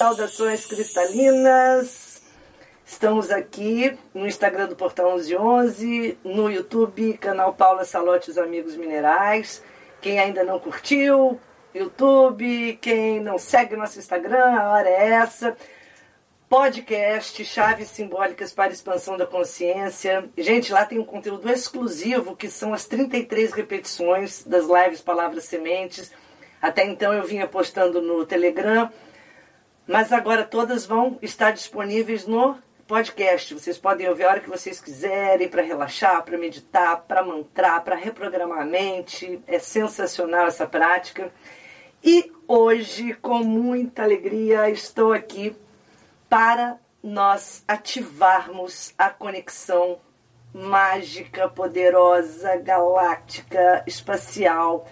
Saudações cristalinas. Estamos aqui no Instagram do Portal 1111, no YouTube, canal Paula Salote os Amigos Minerais. Quem ainda não curtiu, YouTube, quem não segue nosso Instagram, a hora é essa. Podcast Chaves Simbólicas para Expansão da Consciência. Gente, lá tem um conteúdo exclusivo que são as 33 repetições das lives Palavras Sementes. Até então eu vinha postando no Telegram mas agora todas vão estar disponíveis no podcast. Vocês podem ouvir a hora que vocês quiserem para relaxar, para meditar, para mantrar, para reprogramar a mente. É sensacional essa prática. E hoje, com muita alegria, estou aqui para nós ativarmos a conexão mágica, poderosa, galáctica, espacial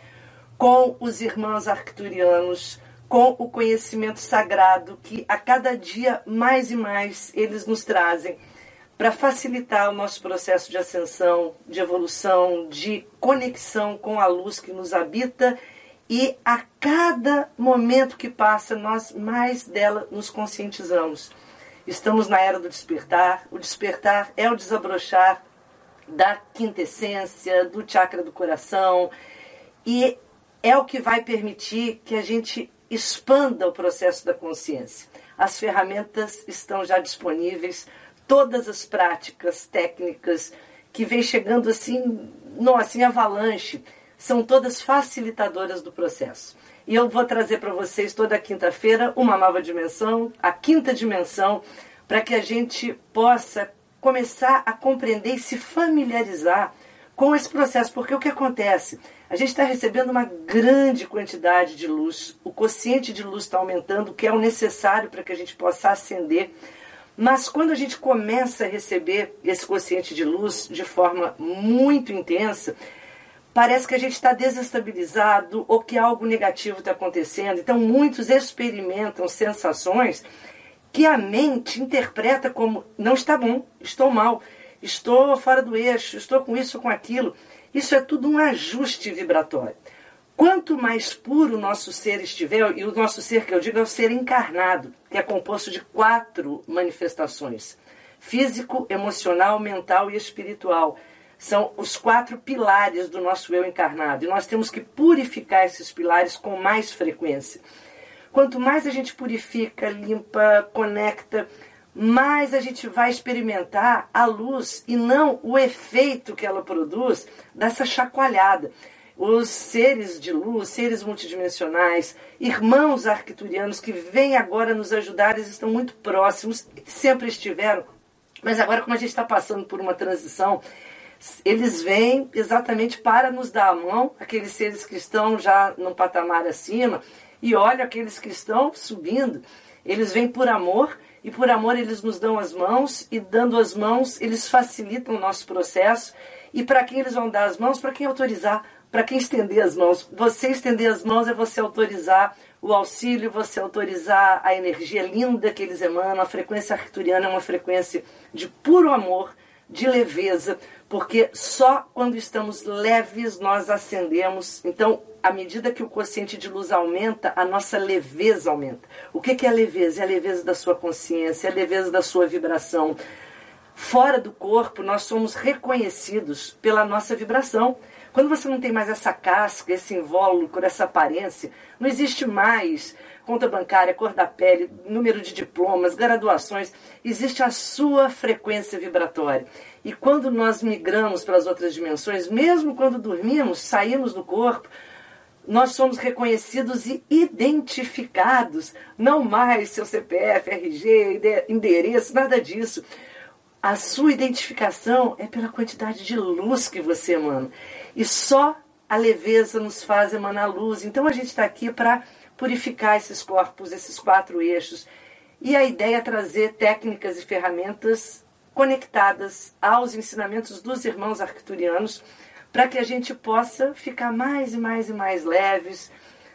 com os irmãos arcturianos com o conhecimento sagrado que a cada dia mais e mais eles nos trazem para facilitar o nosso processo de ascensão, de evolução, de conexão com a luz que nos habita e a cada momento que passa nós mais dela nos conscientizamos. Estamos na era do despertar. O despertar é o desabrochar da quintessência, do chakra do coração e é o que vai permitir que a gente expanda o processo da consciência. As ferramentas estão já disponíveis, todas as práticas técnicas que vem chegando assim, não assim avalanche, são todas facilitadoras do processo. E eu vou trazer para vocês toda quinta-feira uma nova dimensão, a quinta dimensão, para que a gente possa começar a compreender e se familiarizar com esse processo, porque o que acontece? A gente está recebendo uma grande quantidade de luz, o quociente de luz está aumentando, que é o necessário para que a gente possa ascender. Mas quando a gente começa a receber esse quociente de luz de forma muito intensa, parece que a gente está desestabilizado ou que algo negativo está acontecendo. Então, muitos experimentam sensações que a mente interpreta como não está bom, estou mal, estou fora do eixo, estou com isso, com aquilo. Isso é tudo um ajuste vibratório. Quanto mais puro o nosso ser estiver, e o nosso ser que eu digo é o ser encarnado, que é composto de quatro manifestações: físico, emocional, mental e espiritual. São os quatro pilares do nosso eu encarnado. E nós temos que purificar esses pilares com mais frequência. Quanto mais a gente purifica, limpa, conecta, mais a gente vai experimentar a luz e não o efeito que ela produz dessa chacoalhada. Os seres de luz, seres multidimensionais, irmãos arquiturianos que vêm agora nos ajudar, eles estão muito próximos, sempre estiveram, mas agora, como a gente está passando por uma transição, eles vêm exatamente para nos dar a mão, aqueles seres que estão já num patamar acima, e olha aqueles que estão subindo, eles vêm por amor e por amor eles nos dão as mãos e dando as mãos eles facilitam o nosso processo. E para quem eles vão dar as mãos? Para quem autorizar, para quem estender as mãos. Você estender as mãos é você autorizar o auxílio, você autorizar a energia linda que eles emanam. A frequência arcturiana é uma frequência de puro amor, de leveza, porque só quando estamos leves nós ascendemos. Então, à medida que o quociente de luz aumenta, a nossa leveza aumenta. O que é a leveza? É a leveza da sua consciência, é a leveza da sua vibração. Fora do corpo, nós somos reconhecidos pela nossa vibração. Quando você não tem mais essa casca, esse invólucro, essa aparência, não existe mais conta bancária, cor da pele, número de diplomas, graduações, existe a sua frequência vibratória. E quando nós migramos para as outras dimensões, mesmo quando dormimos, saímos do corpo, nós somos reconhecidos e identificados, não mais seu CPF, RG, endereço, nada disso. A sua identificação é pela quantidade de luz que você emana. E só a leveza nos faz emanar luz. Então a gente está aqui para purificar esses corpos, esses quatro eixos. E a ideia é trazer técnicas e ferramentas conectadas aos ensinamentos dos irmãos arcturianos para que a gente possa ficar mais e mais e mais leves,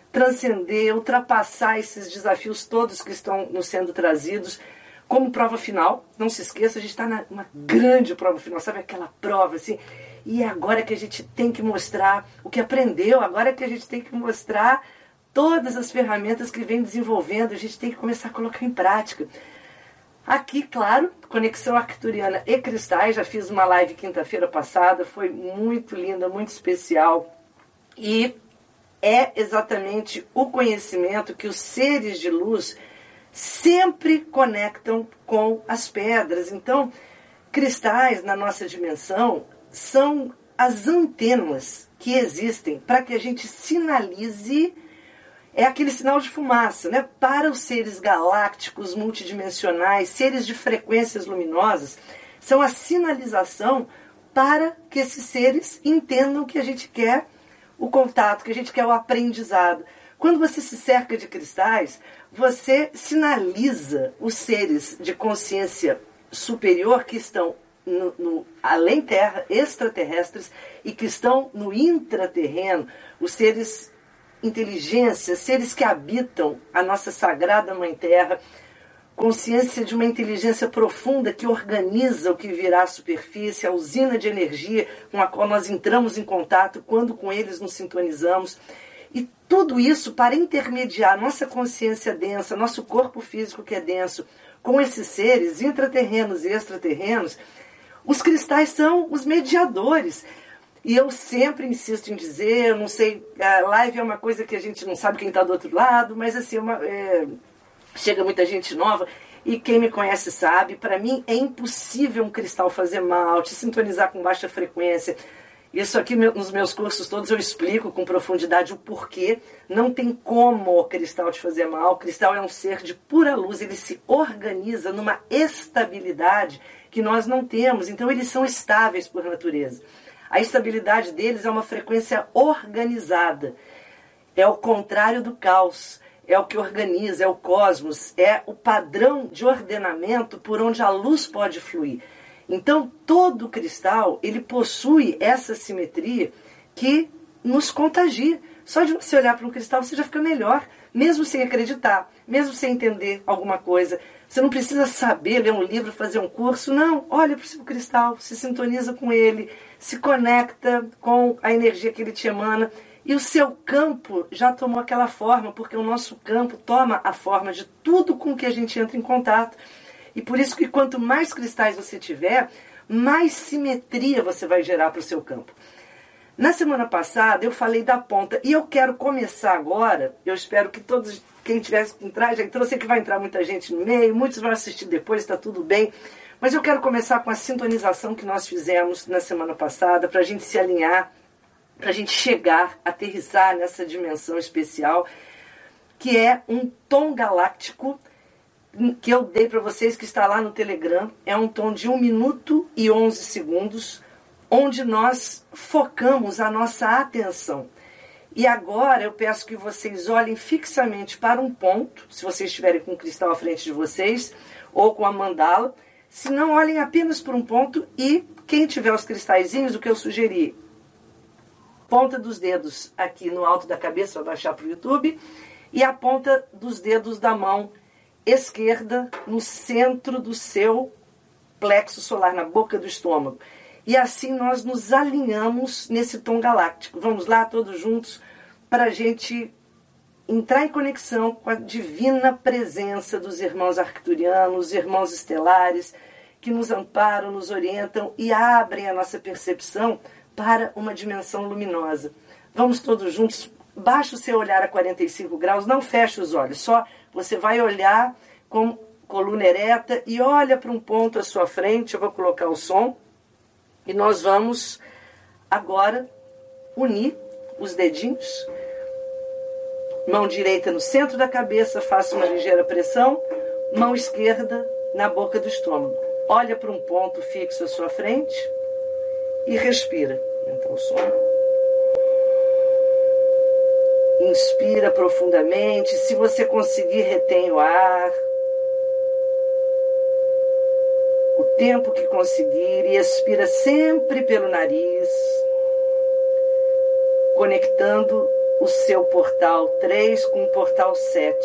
transcender, ultrapassar esses desafios todos que estão nos sendo trazidos como prova final. Não se esqueça, a gente está numa grande prova final, sabe aquela prova assim? E é agora que a gente tem que mostrar o que aprendeu, agora que a gente tem que mostrar todas as ferramentas que vem desenvolvendo, a gente tem que começar a colocar em prática. Aqui, claro, Conexão Arcturiana e Cristais, já fiz uma live quinta-feira passada, foi muito linda, muito especial. E é exatamente o conhecimento que os seres de luz sempre conectam com as pedras. Então, cristais na nossa dimensão são as antenas que existem para que a gente sinalize é aquele sinal de fumaça, né? Para os seres galácticos multidimensionais, seres de frequências luminosas, são a sinalização para que esses seres entendam que a gente quer o contato, que a gente quer o aprendizado. Quando você se cerca de cristais, você sinaliza os seres de consciência superior que estão no, no, além terra, extraterrestres, e que estão no intraterreno, os seres inteligências, seres que habitam a nossa sagrada Mãe Terra, consciência de uma inteligência profunda que organiza o que virá à superfície, a usina de energia com a qual nós entramos em contato quando com eles nos sintonizamos. E tudo isso para intermediar nossa consciência densa, nosso corpo físico que é denso, com esses seres intraterrenos e extraterrenos, os cristais são os mediadores. E eu sempre insisto em dizer, eu não sei, a live é uma coisa que a gente não sabe quem está do outro lado, mas assim, uma, é, chega muita gente nova e quem me conhece sabe, para mim é impossível um cristal fazer mal, te sintonizar com baixa frequência. Isso aqui nos meus cursos todos eu explico com profundidade o porquê. Não tem como o cristal te fazer mal. O cristal é um ser de pura luz, ele se organiza numa estabilidade que nós não temos. Então eles são estáveis por natureza. A estabilidade deles é uma frequência organizada. É o contrário do caos é o que organiza, é o cosmos, é o padrão de ordenamento por onde a luz pode fluir. Então, todo cristal, ele possui essa simetria que nos contagia. Só de você olhar para um cristal, você já fica melhor, mesmo sem acreditar, mesmo sem entender alguma coisa. Você não precisa saber ler um livro, fazer um curso, não. Olha para o seu cristal, se sintoniza com ele, se conecta com a energia que ele te emana e o seu campo já tomou aquela forma, porque o nosso campo toma a forma de tudo com que a gente entra em contato. E por isso que quanto mais cristais você tiver, mais simetria você vai gerar para o seu campo. Na semana passada eu falei da ponta e eu quero começar agora. Eu espero que todos, quem tivesse que entrar, já entrou, sei que vai entrar muita gente no meio, muitos vão assistir depois, está tudo bem. Mas eu quero começar com a sintonização que nós fizemos na semana passada para a gente se alinhar para a gente chegar, aterrissar nessa dimensão especial, que é um tom galáctico que eu dei para vocês, que está lá no Telegram. É um tom de 1 minuto e 11 segundos, onde nós focamos a nossa atenção. E agora eu peço que vocês olhem fixamente para um ponto, se vocês estiverem com o cristal à frente de vocês, ou com a mandala. Se não, olhem apenas por um ponto e quem tiver os cristalzinhos, o que eu sugeri ponta dos dedos aqui no alto da cabeça, para baixar para o YouTube, e a ponta dos dedos da mão esquerda no centro do seu plexo solar, na boca do estômago. E assim nós nos alinhamos nesse tom galáctico. Vamos lá, todos juntos, para a gente entrar em conexão com a divina presença dos irmãos arcturianos, irmãos estelares, que nos amparam, nos orientam e abrem a nossa percepção para uma dimensão luminosa. Vamos todos juntos. Baixa o seu olhar a 45 graus, não feche os olhos, só você vai olhar com coluna ereta e olha para um ponto à sua frente. Eu vou colocar o som e nós vamos agora unir os dedinhos. Mão direita no centro da cabeça, faça uma ligeira pressão. Mão esquerda na boca do estômago. Olha para um ponto fixo à sua frente e respira. Entra o som. Inspira profundamente. Se você conseguir, retém o ar. tempo que conseguir e expira sempre pelo nariz, conectando o seu portal 3 com o portal 7.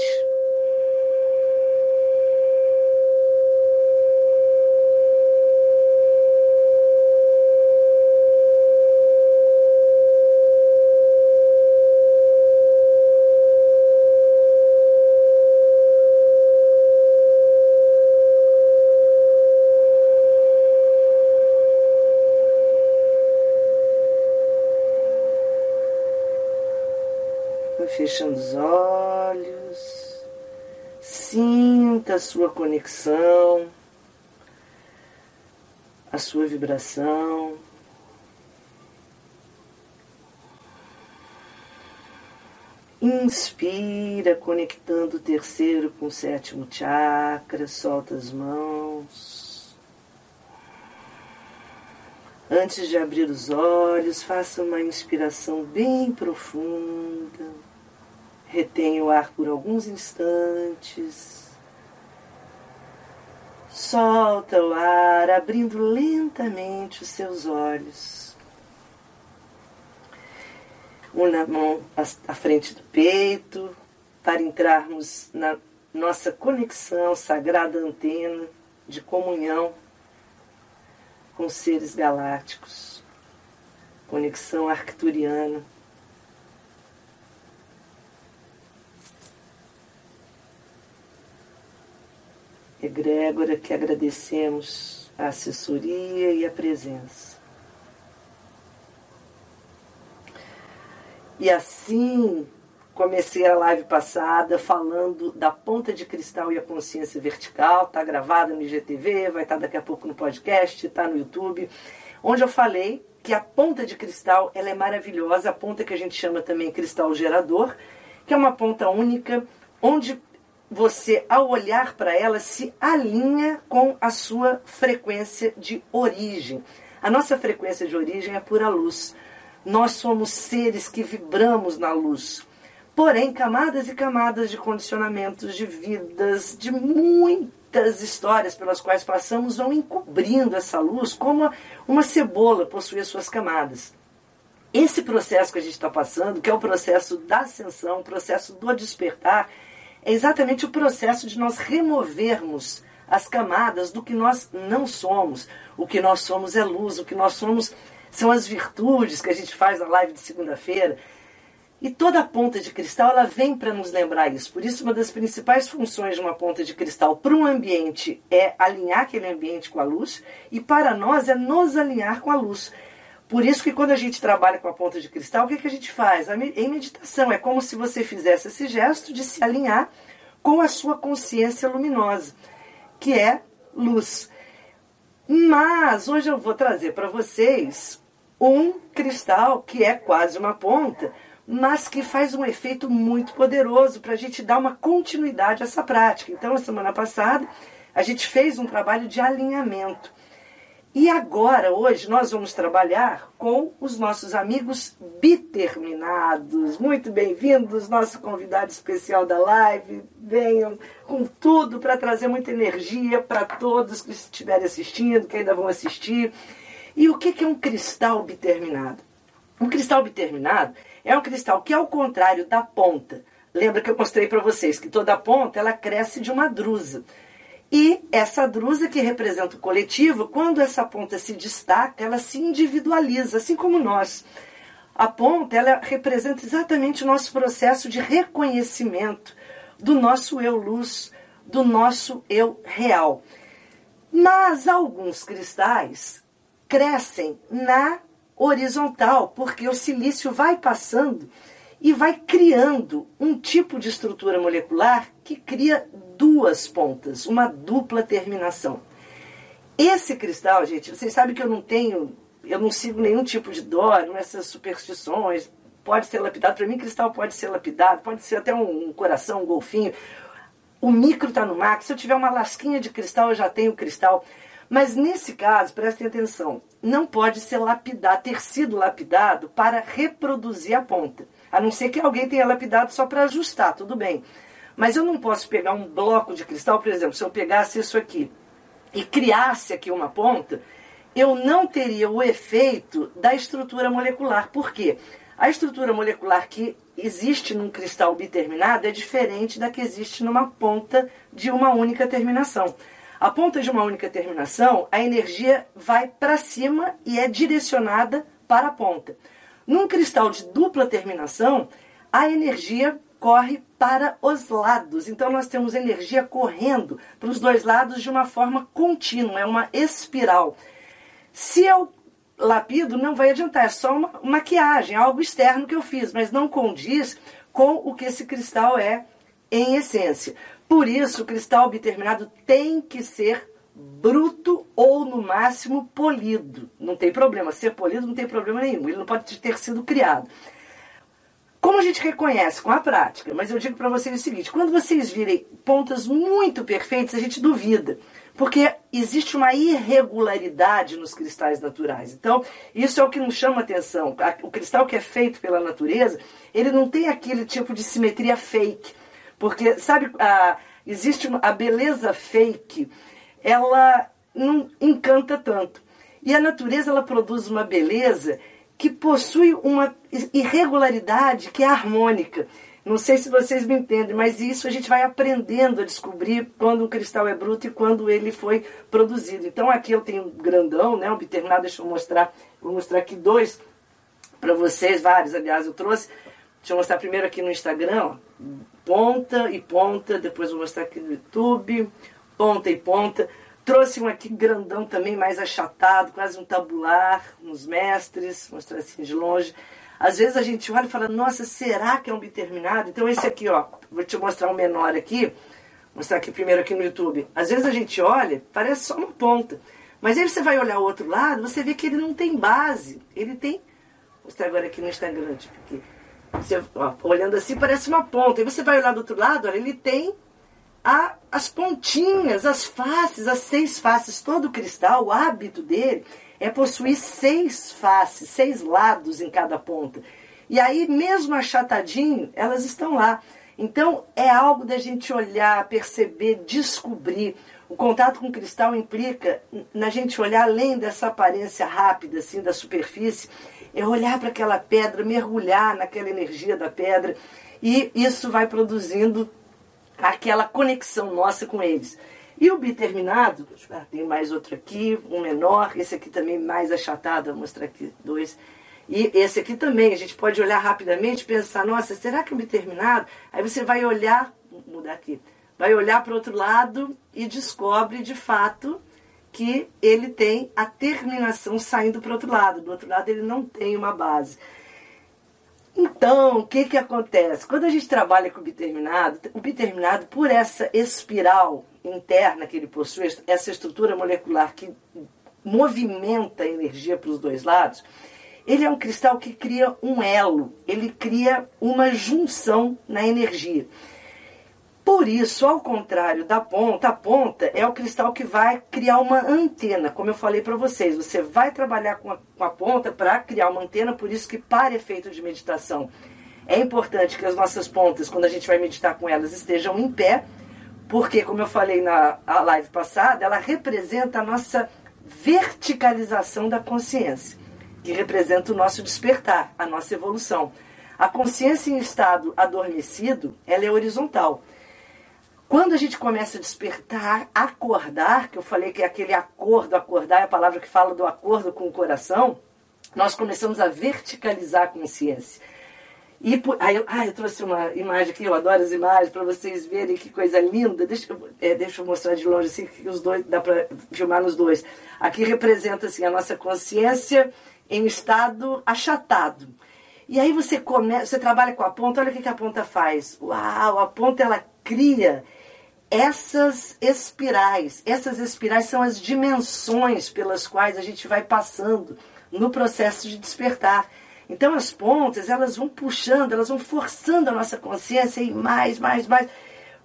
Fechando os olhos, sinta a sua conexão, a sua vibração. Inspira, conectando o terceiro com o sétimo chakra, solta as mãos. Antes de abrir os olhos, faça uma inspiração bem profunda. Retenha o ar por alguns instantes. Solta o ar, abrindo lentamente os seus olhos. Una mão à frente do peito, para entrarmos na nossa conexão, sagrada antena de comunhão com seres galácticos. Conexão arcturiana. Egrégora que agradecemos a assessoria e a presença. E assim comecei a live passada falando da ponta de cristal e a consciência vertical, está gravada no IGTV, vai estar tá daqui a pouco no podcast, está no YouTube, onde eu falei que a ponta de cristal ela é maravilhosa, a ponta que a gente chama também cristal gerador, que é uma ponta única, onde você, ao olhar para ela, se alinha com a sua frequência de origem. A nossa frequência de origem é pura luz. Nós somos seres que vibramos na luz. Porém, camadas e camadas de condicionamentos, de vidas, de muitas histórias pelas quais passamos vão encobrindo essa luz como uma cebola possui as suas camadas. Esse processo que a gente está passando, que é o processo da ascensão, o processo do despertar, é exatamente o processo de nós removermos as camadas do que nós não somos. O que nós somos é luz, o que nós somos são as virtudes que a gente faz na live de segunda-feira. E toda a ponta de cristal ela vem para nos lembrar isso. Por isso, uma das principais funções de uma ponta de cristal para um ambiente é alinhar aquele ambiente com a luz, e para nós é nos alinhar com a luz. Por isso que quando a gente trabalha com a ponta de cristal, o que, que a gente faz? Em meditação, é como se você fizesse esse gesto de se alinhar com a sua consciência luminosa, que é luz. Mas hoje eu vou trazer para vocês um cristal que é quase uma ponta, mas que faz um efeito muito poderoso para a gente dar uma continuidade a essa prática. Então, a semana passada, a gente fez um trabalho de alinhamento. E agora, hoje, nós vamos trabalhar com os nossos amigos biterminados. Muito bem-vindos, nosso convidado especial da live. Venham com tudo para trazer muita energia para todos que estiverem assistindo, que ainda vão assistir. E o que é um cristal biterminado? Um cristal biterminado é um cristal que, ao contrário da ponta, lembra que eu mostrei para vocês que toda ponta ela cresce de uma drusa. E essa drusa que representa o coletivo, quando essa ponta se destaca, ela se individualiza, assim como nós. A ponta, ela representa exatamente o nosso processo de reconhecimento do nosso eu luz, do nosso eu real. Mas alguns cristais crescem na horizontal, porque o silício vai passando e vai criando um tipo de estrutura molecular que cria duas pontas, uma dupla terminação. Esse cristal, gente, vocês sabem que eu não tenho, eu não sigo nenhum tipo de dó, essas superstições. Pode ser lapidado, para mim cristal pode ser lapidado, pode ser até um, um coração, um golfinho. O micro está no max. Se eu tiver uma lasquinha de cristal, eu já tenho cristal. Mas nesse caso, prestem atenção, não pode ser lapidado, ter sido lapidado para reproduzir a ponta. A não ser que alguém tenha lapidado só para ajustar, tudo bem. Mas eu não posso pegar um bloco de cristal, por exemplo, se eu pegasse isso aqui e criasse aqui uma ponta, eu não teria o efeito da estrutura molecular. Por quê? A estrutura molecular que existe num cristal biterminado é diferente da que existe numa ponta de uma única terminação. A ponta de uma única terminação, a energia vai para cima e é direcionada para a ponta. Num cristal de dupla terminação, a energia corre para os lados. Então nós temos energia correndo para os dois lados de uma forma contínua, é uma espiral. Se eu lapido, não vai adiantar, é só uma maquiagem, algo externo que eu fiz, mas não condiz com o que esse cristal é em essência. Por isso, o cristal biterminado tem que ser bruto ou, no máximo, polido. Não tem problema. Ser polido não tem problema nenhum. Ele não pode ter sido criado. Como a gente reconhece com a prática, mas eu digo para vocês o seguinte: quando vocês virem pontas muito perfeitas, a gente duvida, porque existe uma irregularidade nos cristais naturais. Então, isso é o que nos chama atenção. O cristal que é feito pela natureza, ele não tem aquele tipo de simetria fake. Porque, sabe, a, existe a beleza fake, ela não encanta tanto. E a natureza, ela produz uma beleza que possui uma irregularidade que é harmônica. Não sei se vocês me entendem, mas isso a gente vai aprendendo a descobrir quando um cristal é bruto e quando ele foi produzido. Então aqui eu tenho um grandão, né, um biternado, deixa eu mostrar, vou mostrar aqui dois para vocês, vários, aliás, eu trouxe. Deixa eu mostrar primeiro aqui no Instagram, ó, ponta e ponta, depois vou mostrar aqui no YouTube, ponta e ponta. Trouxe um aqui grandão também, mais achatado, quase um tabular, uns mestres, mostrar assim de longe. Às vezes a gente olha e fala, nossa, será que é um biterminado? Então esse aqui, ó, vou te mostrar um menor aqui, mostrar aqui primeiro aqui no YouTube. Às vezes a gente olha, parece só uma ponta. Mas aí você vai olhar o outro lado, você vê que ele não tem base. Ele tem. Vou mostrar agora aqui no Instagram, tipo aqui. Você, ó, olhando assim, parece uma ponta. Aí você vai olhar do outro lado, olha, ele tem a, as pontinhas, as faces, as seis faces. Todo cristal, o hábito dele é possuir seis faces, seis lados em cada ponta. E aí, mesmo achatadinho, elas estão lá. Então, é algo da gente olhar, perceber, descobrir. O contato com o cristal implica na gente olhar além dessa aparência rápida, assim, da superfície é olhar para aquela pedra, mergulhar naquela energia da pedra, e isso vai produzindo aquela conexão nossa com eles. E o biterminado, tem mais outro aqui, um menor, esse aqui também mais achatado, vou mostrar aqui dois. E esse aqui também, a gente pode olhar rapidamente e pensar, nossa, será que um biterminado? Aí você vai olhar, vou mudar aqui, vai olhar para o outro lado e descobre de fato que ele tem a terminação saindo para o outro lado. Do outro lado ele não tem uma base. Então, o que, que acontece? Quando a gente trabalha com o biterminado, o biterminado, por essa espiral interna que ele possui, essa estrutura molecular que movimenta a energia para os dois lados, ele é um cristal que cria um elo, ele cria uma junção na energia. Por isso, ao contrário da ponta, a ponta é o cristal que vai criar uma antena, como eu falei para vocês. Você vai trabalhar com a, com a ponta para criar uma antena, por isso que para efeito de meditação é importante que as nossas pontas, quando a gente vai meditar com elas, estejam em pé, porque, como eu falei na live passada, ela representa a nossa verticalização da consciência, que representa o nosso despertar, a nossa evolução. A consciência em estado adormecido, ela é horizontal. Quando a gente começa a despertar, acordar, que eu falei que é aquele acordo, acordar é a palavra que fala do acordo com o coração, nós começamos a verticalizar a consciência. E por, eu, ah, eu trouxe uma imagem aqui, eu adoro as imagens, para vocês verem que coisa linda. Deixa, é, deixa eu mostrar de longe assim, que os dois, dá para filmar nos dois. Aqui representa assim, a nossa consciência em estado achatado. E aí você começa, você trabalha com a ponta, olha o que, que a ponta faz. Uau, a ponta ela cria essas espirais. Essas espirais são as dimensões pelas quais a gente vai passando no processo de despertar. Então as pontas, elas vão puxando, elas vão forçando a nossa consciência e mais, mais, mais.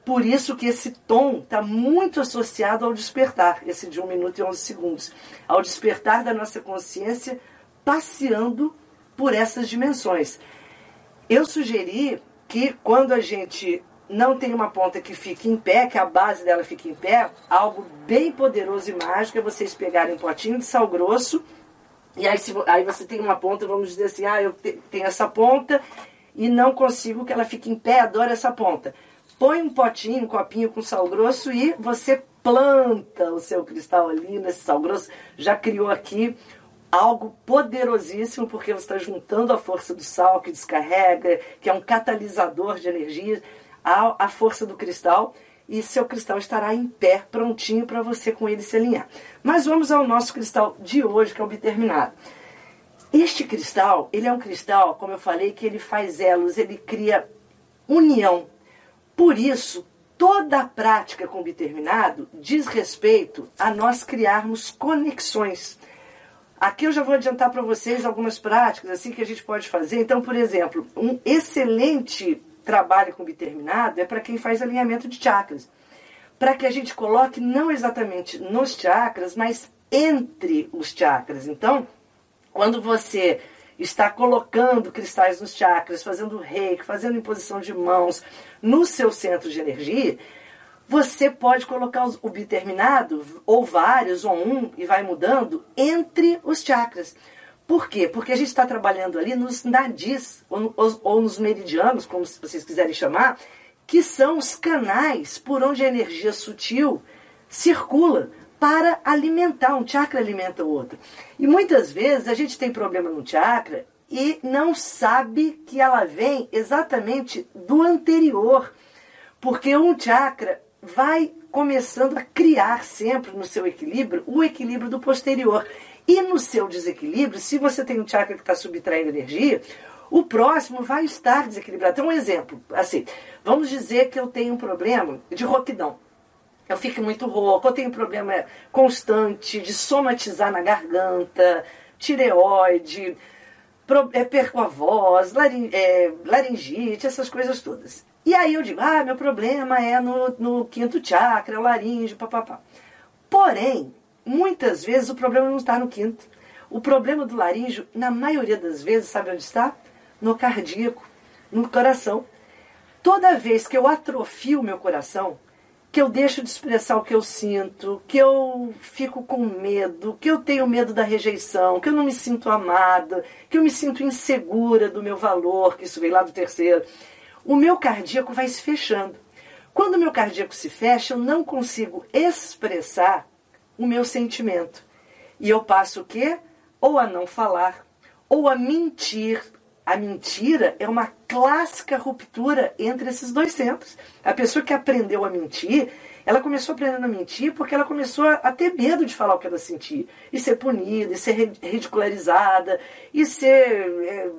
Por isso que esse tom está muito associado ao despertar, esse de 1 minuto e 11 segundos. Ao despertar da nossa consciência, passeando por essas dimensões. Eu sugeri que quando a gente não tem uma ponta que fique em pé, que a base dela fique em pé, algo bem poderoso e mágico é vocês pegarem um potinho de sal grosso, e aí, se, aí você tem uma ponta, vamos dizer assim, ah, eu te, tenho essa ponta e não consigo que ela fique em pé, adoro essa ponta. Põe um potinho, um copinho com sal grosso e você planta o seu cristal ali nesse sal grosso. Já criou aqui algo poderosíssimo, porque você está juntando a força do sal que descarrega, que é um catalisador de energia, a, a força do cristal, e seu cristal estará em pé, prontinho para você com ele se alinhar. Mas vamos ao nosso cristal de hoje, que é o biterminado. Este cristal, ele é um cristal, como eu falei, que ele faz elos, ele cria união. Por isso, toda a prática com biterminado diz respeito a nós criarmos conexões. Aqui eu já vou adiantar para vocês algumas práticas assim que a gente pode fazer. Então, por exemplo, um excelente trabalho com biterminado é para quem faz alinhamento de chakras. Para que a gente coloque não exatamente nos chakras, mas entre os chakras. Então, quando você está colocando cristais nos chakras, fazendo reiki, fazendo imposição de mãos no seu centro de energia, você pode colocar o biterminado, ou vários, ou um, e vai mudando, entre os chakras. Por quê? Porque a gente está trabalhando ali nos nadis, ou, ou, nos meridianos, como vocês quiserem chamar, que são os canais por onde a energia sutil circula para alimentar. Um chakra alimenta o outro. E muitas vezes a gente tem problema no chakra e não sabe que ela vem exatamente do anterior. Porque um chakra vai começando a criar sempre no seu equilíbrio o equilíbrio do posterior. E no seu desequilíbrio, se você tem um chakra que está subtraindo energia, o próximo vai estar desequilibrado. Então, um exemplo, assim, vamos dizer que eu tenho um problema de roquidão. Eu fico muito rouco, eu tenho um problema constante de somatizar na garganta, tireoide, é, perco a voz, é, laringite, essas coisas todas. E aí eu digo, ah, meu problema é no, no quinto chakra, laringe, papapá. Porém, muitas vezes o problema não está no quinto. O problema do laríngeo, na maioria das vezes, sabe onde está? No cardíaco, no coração. Toda vez que eu atrofio o meu coração, que eu deixo de expressar o que eu sinto, que eu fico com medo, que eu tenho medo da rejeição, que eu não me sinto amada, que eu me sinto insegura do meu valor, que isso vem lá do terceiro, o meu cardíaco vai se fechando. Quando o meu cardíaco se fecha, eu não consigo expressar o meu sentimento. E eu passo o quê? Ou a não falar, ou a mentir. A mentira é uma clássica ruptura entre esses dois centros. A pessoa que aprendeu a mentir, ela começou aprendendo a mentir porque ela começou a ter medo de falar o que ela sentia. E ser punida, e ser ridicularizada, e ser é,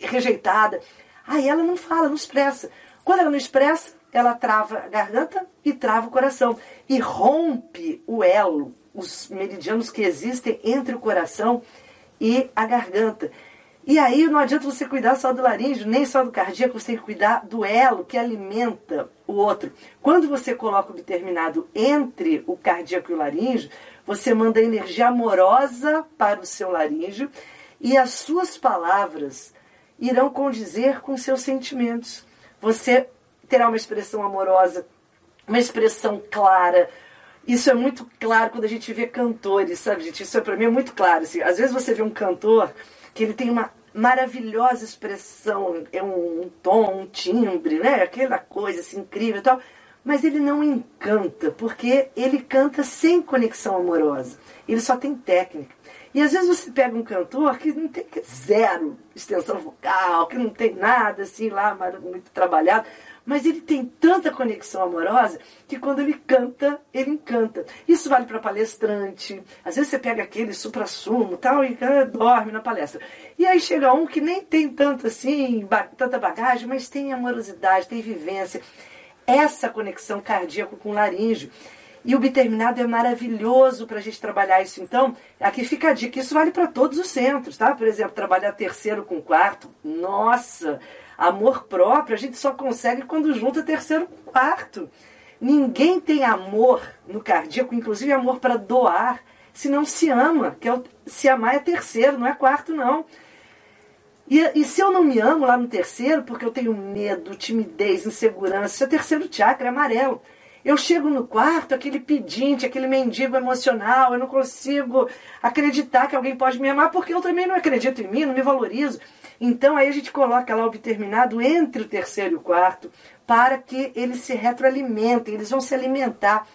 rejeitada. Aí ela não fala, não expressa. Quando ela não expressa, ela trava a garganta e trava o coração. E rompe o elo, os meridianos que existem entre o coração e a garganta. E aí não adianta você cuidar só do laríngeo, nem só do cardíaco, você tem que cuidar do elo que alimenta o outro. Quando você coloca o determinado entre o cardíaco e o laríngeo, você manda energia amorosa para o seu laríngeo e as suas palavras irão condizer com seus sentimentos. Você terá uma expressão amorosa, uma expressão clara. Isso é muito claro quando a gente vê cantores, sabe, gente? Isso é, para mim é muito claro. Assim. Às vezes você vê um cantor que ele tem uma maravilhosa expressão, é um, um tom, um timbre, né? Aquela coisa assim, incrível e tal. Mas ele não encanta, porque ele canta sem conexão amorosa. Ele só tem técnica. E às vezes você pega um cantor que não tem zero extensão vocal, que não tem nada assim lá muito trabalhado, mas ele tem tanta conexão amorosa que quando ele canta, ele encanta. Isso vale para palestrante. Às vezes você pega aquele supra-sumo tal e ah, dorme na palestra. E aí chega um que nem tem tanto assim, ba tanta bagagem, mas tem amorosidade, tem vivência. Essa conexão cardíaca com laríngeo. E o biterminado é maravilhoso para a gente trabalhar isso. Então, aqui fica a dica. Isso vale para todos os centros, tá? Por exemplo, trabalhar terceiro com quarto. Nossa, amor próprio a gente só consegue quando junta terceiro quarto. Ninguém tem amor no cardíaco, inclusive amor para doar, se não se ama. Que é o, se amar é terceiro, não é quarto, não. E, e, se eu não me amo lá no terceiro, porque eu tenho medo, timidez, insegurança, o terceiro chakra é amarelo. Eu chego no quarto, aquele pedinte, aquele mendigo emocional, eu não consigo acreditar que alguém pode me amar, porque eu também não acredito em mim, não me valorizo. Então aí a gente coloca lá o determinado entre o terceiro e o quarto, para que eles se retroalimentem, eles vão se alimentar.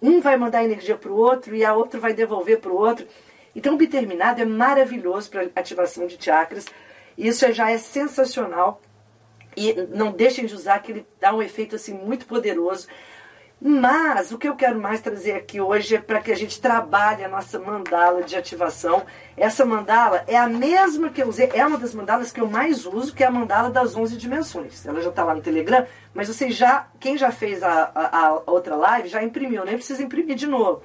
Um vai mandar energia para o outro e a outra vai devolver para o outro. Então o biterminado é maravilhoso para ativação de chakras. Isso já é sensacional. E não deixem de usar, que ele dá um efeito assim muito poderoso. Mas o que eu quero mais trazer aqui hoje é para que a gente trabalhe a nossa mandala de ativação. Essa mandala é a mesma que eu usei, é uma das mandalas que eu mais uso, que é a mandala das 11 dimensões. Ela já está lá no Telegram, mas você já, quem já fez a, a, a, outra live já imprimiu, nem precisa imprimir de novo.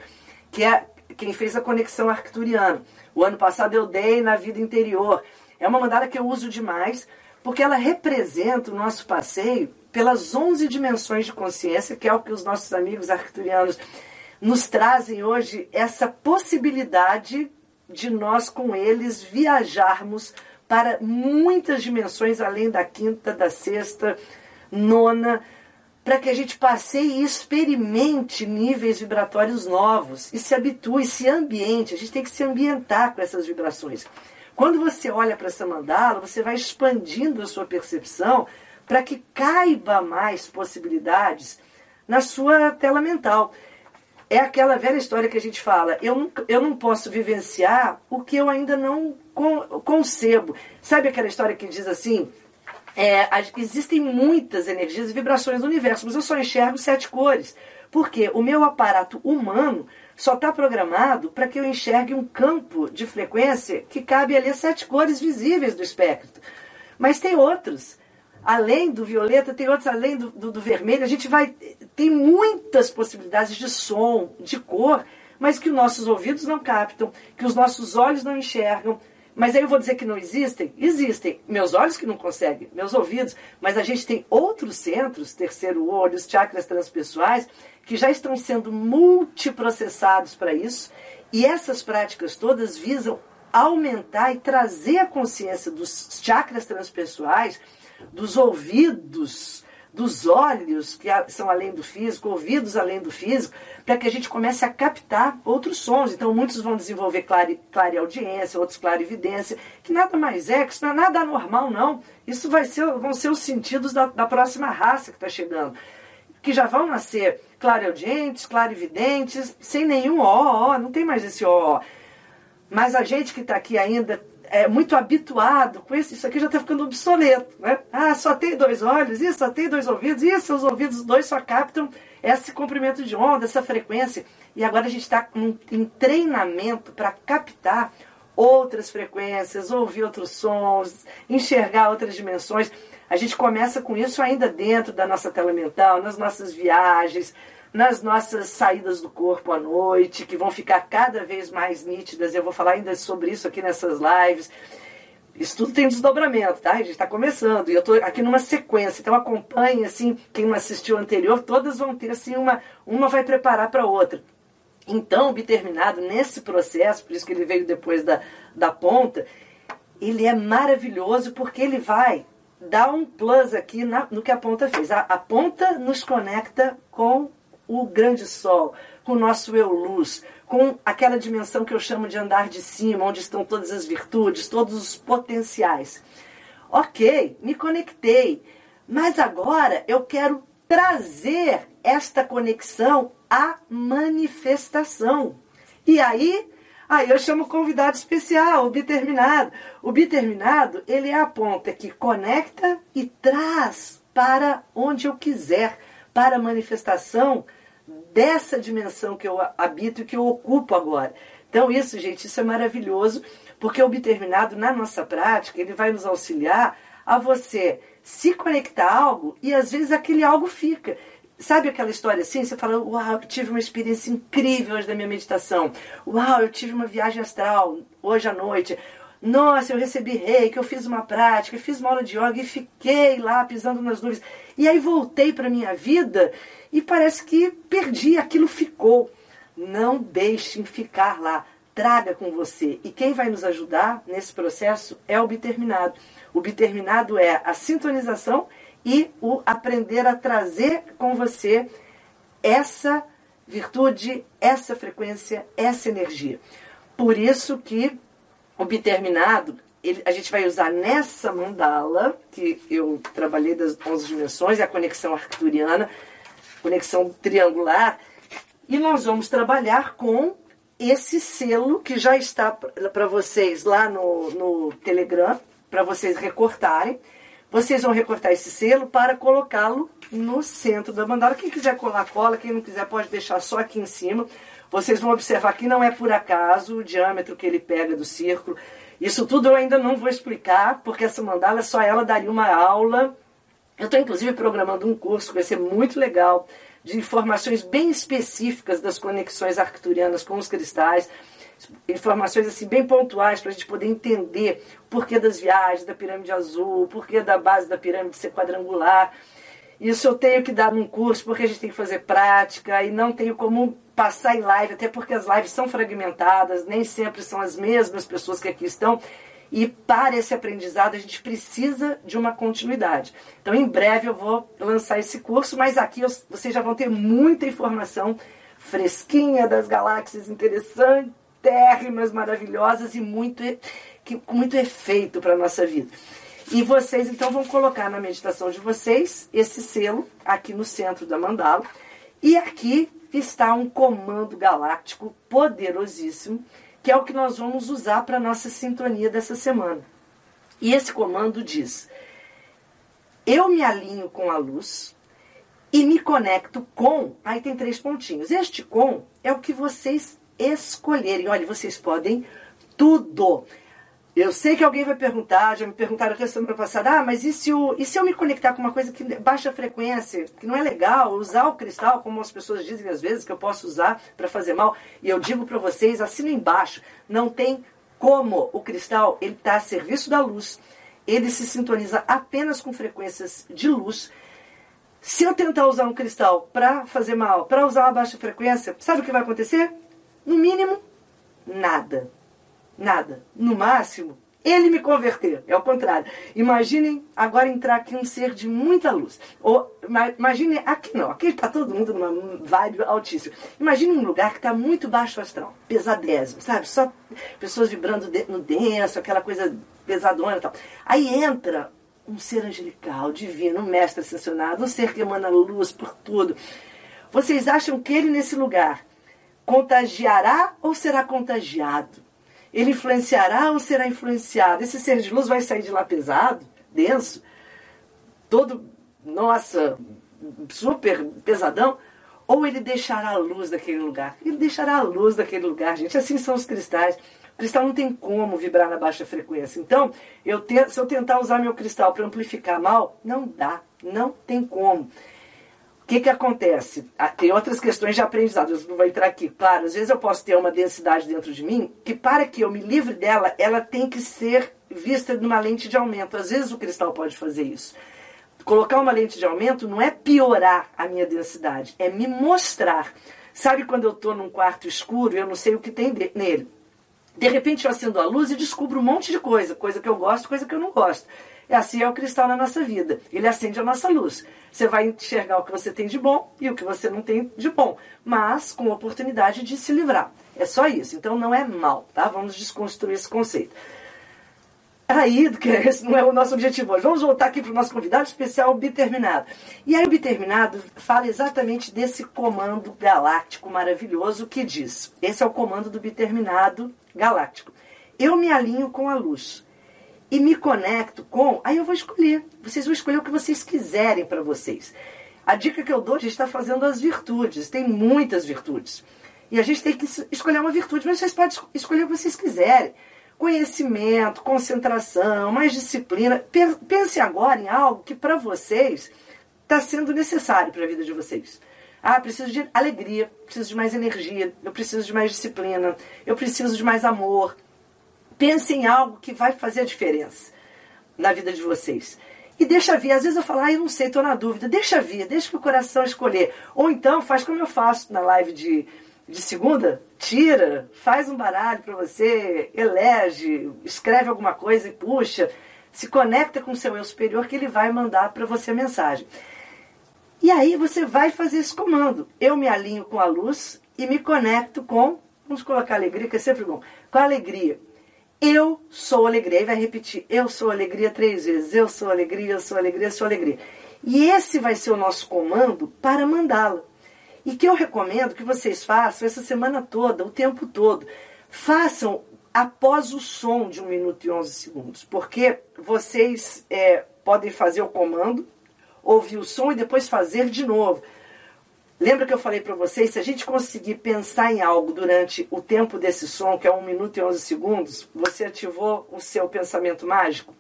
Que é quem fez a conexão arcturiana. O ano passado eu dei na vida interior. É uma mandala que eu uso demais, porque ela representa o nosso passeio pelas 11 dimensões de consciência, que é o que os nossos amigos arcturianos nos trazem hoje, essa possibilidade de nós com eles viajarmos para muitas dimensões além da quinta, da sexta, nona, para que a gente passeie e experimente níveis vibratórios novos e se habitue, se ambiente. A gente tem que se ambientar com essas vibrações. Quando você olha para essa mandala, você vai expandindo a sua percepção para que caiba mais possibilidades na sua tela mental. É aquela velha história que a gente fala, eu não, eu não posso vivenciar o que eu ainda não concebo. Sabe aquela história que diz assim, é, existem muitas energias e vibrações no universo, mas eu só enxergo sete cores. Porque o meu aparato humano só está programado para que eu enxergue um campo de frequência que cabe ali a sete cores visíveis do espectro. Mas tem outros além do violeta, tem outros além do, do, do, vermelho. A gente vai. Tem muitas possibilidades de som, de cor, mas que os nossos ouvidos não captam, que os nossos olhos não enxergam. Mas aí eu vou dizer que não existem? Existem. Meus olhos que não conseguem, meus ouvidos. Mas a gente tem outros centros, terceiro olho, os chakras transpessoais, que já estão sendo multiprocessados para isso. E essas práticas todas visam aumentar e trazer a consciência dos chakras transpessoais dos ouvidos, dos olhos, que são além do físico, ouvidos além do físico, para que a gente comece a captar outros sons. Então, muitos vão desenvolver clareaudiência, outros clarividência, que nada mais é, que isso não é nada anormal, não. Isso vai ser, vão ser os sentidos da, da próxima raça que está chegando. Que já vão nascer clareaudientes, clarividentes, sem nenhum ó, ó, não tem mais esse ó, ó. Mas a gente que está aqui ainda é, muito habituado com isso, isso aqui já está ficando obsoleto. Né? Ah, só tem dois olhos, isso, só tem dois ouvidos, isso, os ouvidos dois só captam esse comprimento de onda, essa frequência. E agora a gente está em treinamento para captar outras frequências, ouvir outros sons, enxergar outras dimensões. A gente começa com isso ainda dentro da nossa tela mental, nas nossas viagens, nas nossas saídas do corpo à noite, que vão ficar cada vez mais nítidas. Eu vou falar ainda sobre isso aqui nessas lives. Isso tudo tem desdobramento, tá? A gente está começando. E eu estou aqui numa sequência. Então acompanhe, assim, quem não assistiu anterior, todas vão ter, assim, uma, uma vai preparar para outra. Então, o biterminado, nesse processo, por isso que ele veio depois da, da ponta, ele é maravilhoso porque ele vai dar um plus aqui na, no que a ponta fez. A, a ponta nos conecta com o grande sol, com o nosso eu-luz, com aquela dimensão que eu chamo de andar de cima, onde estão todas as virtudes, todos os potenciais. Ok, me conectei, mas agora eu quero trazer esta conexão à manifestação. E aí, aí eu chamo convidado especial, o biterminado. O biterminado, ele é a ponta que conecta e traz para onde eu quiser, para a manifestação dessa dimensão que eu habito e que eu ocupo agora. Então, isso, gente, isso é maravilhoso, porque o determinado na nossa prática, ele vai nos auxiliar a você se conectar a algo e às vezes aquele algo fica. Sabe aquela história assim? Você fala, uau, eu tive uma experiência incrível hoje da minha meditação. Uau, eu tive uma viagem astral hoje à noite. Nossa, eu recebi reiki, eu fiz uma prática, fiz uma aula de yoga e fiquei lá pisando nas nuvens. E aí voltei para minha vida e parece que perdi, aquilo ficou. Não deixem ficar lá. traga com você. E quem vai nos ajudar nesse processo é o biterminado. O biterminado é a sintonização e o aprender a trazer com você essa virtude, essa frequência, essa energia. Por isso que o biterminado, ele, a gente vai usar nessa mandala, que eu trabalhei das 11 dimensões, é a conexão arcturiana, conexão triangular, e nós vamos trabalhar com esse selo que já está para vocês lá no, no Telegram, para vocês recortarem. Vocês vão recortar esse selo para colocá-lo no centro da mandala. Quem quiser colar, cola. Quem não quiser, pode deixar só aqui em cima. Vocês vão observar que não é por acaso o diâmetro que ele pega do círculo. Isso tudo eu ainda não vou explicar, porque essa mandala só ela daria uma aula. Eu estou, inclusive, programando um curso que vai ser muito legal de informações bem específicas das conexões arcturianas com os cristais, informações assim bem pontuais para a gente poder entender o porquê das viagens, da pirâmide azul, o porquê da base da pirâmide ser quadrangular. Isso eu tenho que dar num curso porque a gente tem que fazer prática e não tenho como passar em live, até porque as lives são fragmentadas, nem sempre são as mesmas pessoas que aqui estão. E para esse aprendizado a gente precisa de uma continuidade. Então, em breve eu vou lançar esse curso, mas aqui vocês já vão ter muita informação fresquinha das galáxias interessantérrimas, maravilhosas e muito, que, com muito efeito para a nossa vida. E vocês então vão colocar na meditação de vocês esse selo aqui no centro da mandala. E aqui está um comando galáctico poderosíssimo que é o que nós vamos usar para a nossa sintonia dessa semana. E esse comando diz: Eu me alinho com a luz e me conecto com. Aí tem três pontinhos. Este com é o que vocês escolherem. Olha, vocês podem tudo. Eu sei que alguém vai perguntar, já me perguntaram até semana passada, ah, mas e se, eu, e se eu me conectar com uma coisa que baixa frequência, que não é legal, usar o cristal, como as pessoas dizem às vezes, que eu posso usar para fazer mal? E eu digo para vocês, assino embaixo, não tem como o cristal, ele está a serviço da luz, ele se sintoniza apenas com frequências de luz. Se eu tentar usar um cristal para fazer mal, para usar uma baixa frequência, sabe o que vai acontecer? No mínimo, nada. Nada. No máximo, ele me converter. É o contrário. Imaginem agora entrar aqui um ser de muita luz. Ou imaginem aqui não, aqui está todo mundo numa vibe altíssima. Imagine um lugar que está muito baixo astral, pesadésimo, sabe? Só pessoas vibrando no denso, aquela coisa pesadona e tal. Aí entra um ser angelical, divino, um mestre ascensionado, um ser que emana luz por tudo. Vocês acham que ele nesse lugar contagiará ou será contagiado? Ele influenciará ou será influenciado? Esse ser de luz vai sair de lá pesado, denso, todo, nossa, super pesadão? Ou ele deixará a luz daquele lugar? Ele deixará a luz daquele lugar, gente. Assim são os cristais. O cristal não tem como vibrar na baixa frequência. Então, eu te, se eu tentar usar meu cristal para amplificar mal, não dá. Não tem como que, que acontece? Ah, tem outras questões de aprendizado, eu não vou entrar aqui. Claro, às vezes eu posso ter uma densidade dentro de mim que, para que eu me livre dela, ela tem que ser vista numa lente de aumento. Às vezes o cristal pode fazer isso. Colocar uma lente de aumento não é piorar a minha densidade, é me mostrar. Sabe quando eu estou num quarto escuro e eu não sei o que tem nele? De repente eu acendo a luz e descubro um monte de coisa, coisa que eu gosto, coisa que eu não gosto. E assim é o cristal na nossa vida. Ele acende a nossa luz. Você vai enxergar o que você tem de bom e o que você não tem de bom, mas com oportunidade de se livrar. É só isso. Então não é mal, tá? Vamos desconstruir esse conceito. Aí, que esse não é o nosso objetivo hoje. Vamos voltar aqui para o nosso convidado especial, o Biterminado. E aí o Biterminado fala exatamente desse comando galáctico maravilhoso que diz. Esse é o comando do Biterminado galáctico. Eu me alinho com a luz e me conecto com, aí eu vou escolher. Vocês vão escolher o que vocês quiserem para vocês. A dica que eu dou, a gente está fazendo as virtudes. Tem muitas virtudes. E a gente tem que escolher uma virtude, mas vocês podem escolher o que vocês quiserem. Conhecimento, concentração, mais disciplina. Pense agora em algo que para vocês está sendo necessário para a vida de vocês. Ah, preciso de alegria, preciso de mais energia, eu preciso de mais disciplina, eu preciso de mais amor, Pense em algo que vai fazer a diferença na vida de vocês. E deixa vir. Às vezes eu falo, ah, eu não sei, estou na dúvida. Deixa vir, deixa que o coração escolher. Ou então faz como eu faço na live de, de segunda, tira, faz um baralho para você, elege, escreve alguma coisa e puxa, se conecta com o seu eu superior que ele vai mandar para você a mensagem. E aí você vai fazer esse comando. Eu me alinho com a luz e me conecto com, vamos colocar alegria, que é sempre bom, com a alegria. Eu sou alegria. E vai repetir, eu sou alegria três vezes. Eu sou alegria, eu sou alegria, eu sou alegria. E esse vai ser o nosso comando para mandá-la. E que eu recomendo que vocês façam essa semana toda, o tempo todo. Façam após o som de 1 minuto e 11 segundos, porque vocês é, podem fazer o comando, ouvir o som e depois fazer de novo. Lembra que eu falei para vocês, se a gente conseguir pensar em algo durante o tempo desse som, que é 1 minuto e 11 segundos, você ativou o seu pensamento mágico?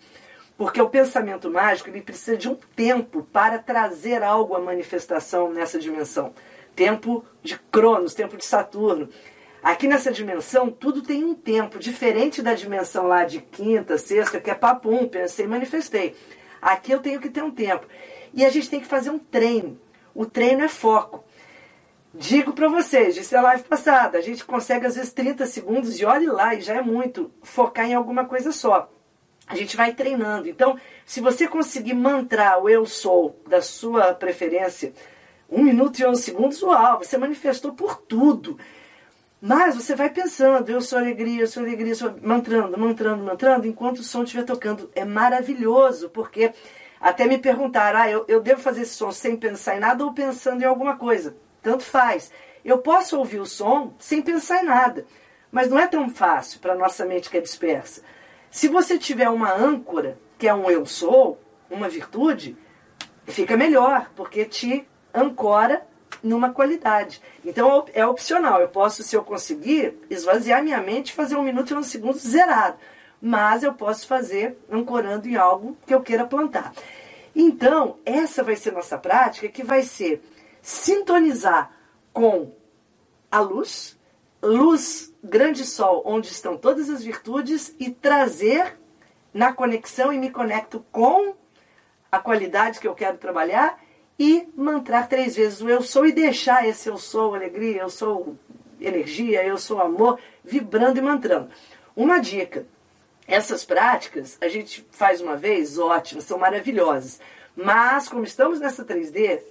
Porque o pensamento mágico ele precisa de um tempo para trazer algo à manifestação nessa dimensão. Tempo de Cronos, tempo de Saturno. Aqui nessa dimensão, tudo tem um tempo, diferente da dimensão lá de quinta, sexta, que é papum, pensei, manifestei. Aqui eu tenho que ter um tempo. E a gente tem que fazer um treino. O treino é foco. Digo para vocês, disse a live passada, a gente consegue às vezes 30 segundos e olhe lá, e já é muito, focar em alguma coisa só. A gente vai treinando. Então, se você conseguir mantrar o eu sou da sua preferência, um minuto e 11 segundos, uau, você manifestou por tudo. Mas você vai pensando, eu sou alegria, eu sou alegria, eu sou... mantrando, mantrando, mantrando, enquanto o som estiver tocando. É maravilhoso, porque até me perguntaram, ah, eu, eu devo fazer esse som sem pensar em nada ou pensando em alguma coisa? Tanto faz. Eu posso ouvir o som sem pensar em nada, mas não é tão fácil para nossa mente que é dispersa. Se você tiver uma âncora, que é um eu sou, uma virtude, fica melhor, porque te ancora numa qualidade. Então é opcional. Eu posso, se eu conseguir, esvaziar minha mente fazer um minuto e um segundo zerado. Mas eu posso fazer ancorando em algo que eu queira plantar. Então, essa vai ser nossa prática, que vai ser sintonizar com a luz, luz, grande sol, onde estão todas as virtudes, e trazer na conexão e me conecto com a qualidade que eu quero trabalhar e mantrar três vezes o eu sou e deixar esse eu sou alegria, eu sou energia, eu sou amor, vibrando e mantrando. Uma dica: essas práticas a gente faz uma vez, ótimo, são maravilhosas. Mas, como estamos nessa 3D,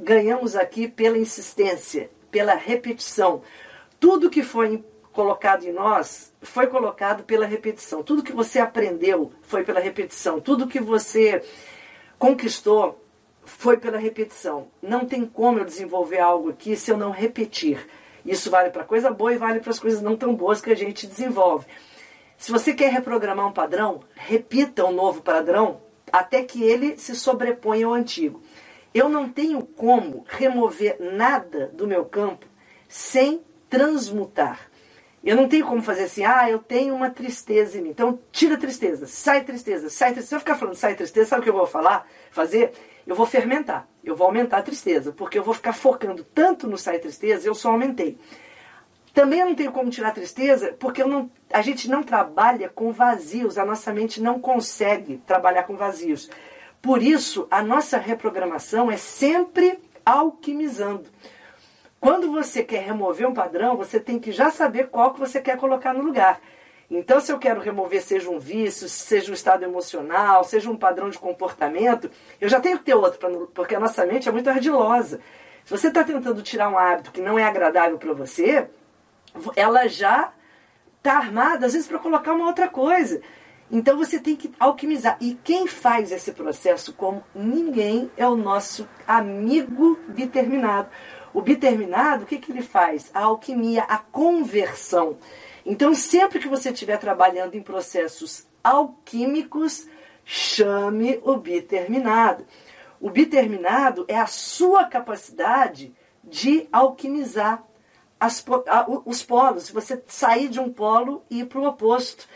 ganhamos aqui pela insistência, pela repetição. Tudo que foi colocado em nós foi colocado pela repetição. Tudo que você aprendeu foi pela repetição. Tudo que você conquistou foi pela repetição. Não tem como eu desenvolver algo aqui se eu não repetir. Isso vale para coisa boa e vale para as coisas não tão boas que a gente desenvolve. Se você quer reprogramar um padrão, repita um novo padrão até que ele se sobreponha ao antigo. Eu não tenho como remover nada do meu campo sem transmutar. Eu não tenho como fazer assim, ah, eu tenho uma tristeza em mim. Então, tira a tristeza, sai tristeza, sai tristeza. Se eu ficar falando sai tristeza, sabe o que eu vou falar? Fazer? Eu vou fermentar, eu vou aumentar a tristeza, porque eu vou ficar focando tanto no sai tristeza, eu só aumentei. Também eu não tenho como tirar a tristeza, porque não, a gente não trabalha com vazios, a nossa mente não consegue trabalhar com vazios. Por isso, a nossa reprogramação é sempre alquimizando. Quando você quer remover um padrão, você tem que já saber qual que você quer colocar no lugar. Então, se eu quero remover, seja um vício, seja um estado emocional, seja um padrão de comportamento, eu já tenho que ter outro, porque a nossa mente é muito ardilosa. Se você está tentando tirar um hábito que não é agradável para você, ela já está armada, às vezes, para colocar uma outra coisa. Então você tem que alquimizar. E quem faz esse processo como ninguém é o nosso amigo determinado. O determinado, o que, que ele faz? A alquimia, a conversão. Então, sempre que você estiver trabalhando em processos alquímicos, chame o determinado. O determinado é a sua capacidade de alquimizar as, os polos. Você sair de um polo e ir para o oposto.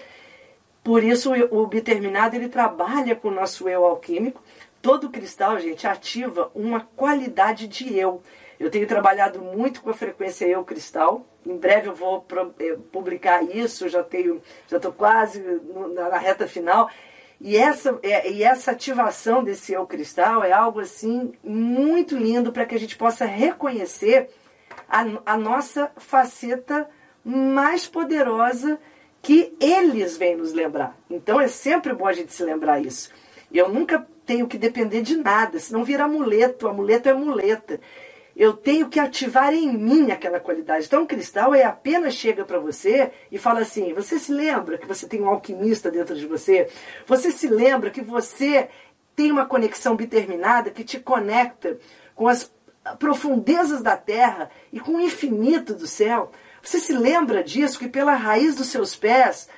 Por isso o biterminado ele trabalha com o nosso eu alquímico. Todo cristal, gente, ativa uma qualidade de eu. Eu tenho trabalhado muito com a frequência eu cristal. Em breve eu vou eh, publicar isso, já tenho, já estou quase na reta final. E essa, é, e essa ativação desse eu cristal é algo assim muito lindo para que a gente possa reconhecer a, a nossa faceta mais poderosa que eles vêm nos lembrar. Então é sempre bom a gente se lembrar isso. Eu nunca tenho que depender de nada, senão vira amuleto, amuleto é muleta. Eu tenho que ativar em mim aquela qualidade. Então, o cristal é apenas chega para você e fala assim: você se lembra que você tem um alquimista dentro de você? Você se lembra que você tem uma conexão determinada que te conecta com as profundezas da terra e com o infinito do céu? Você se lembra disso, que pela raiz dos seus pés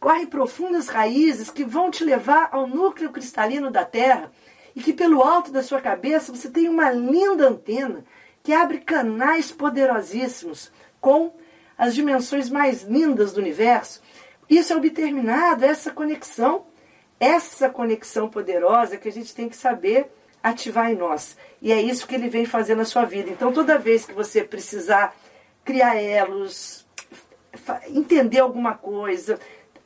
correm profundas raízes que vão te levar ao núcleo cristalino da Terra e que pelo alto da sua cabeça você tem uma linda antena que abre canais poderosíssimos com as dimensões mais lindas do universo. Isso é o determinado, essa conexão, essa conexão poderosa que a gente tem que saber ativar em nós. E é isso que ele vem fazer na sua vida. Então, toda vez que você precisar criar elos, entender alguma coisa.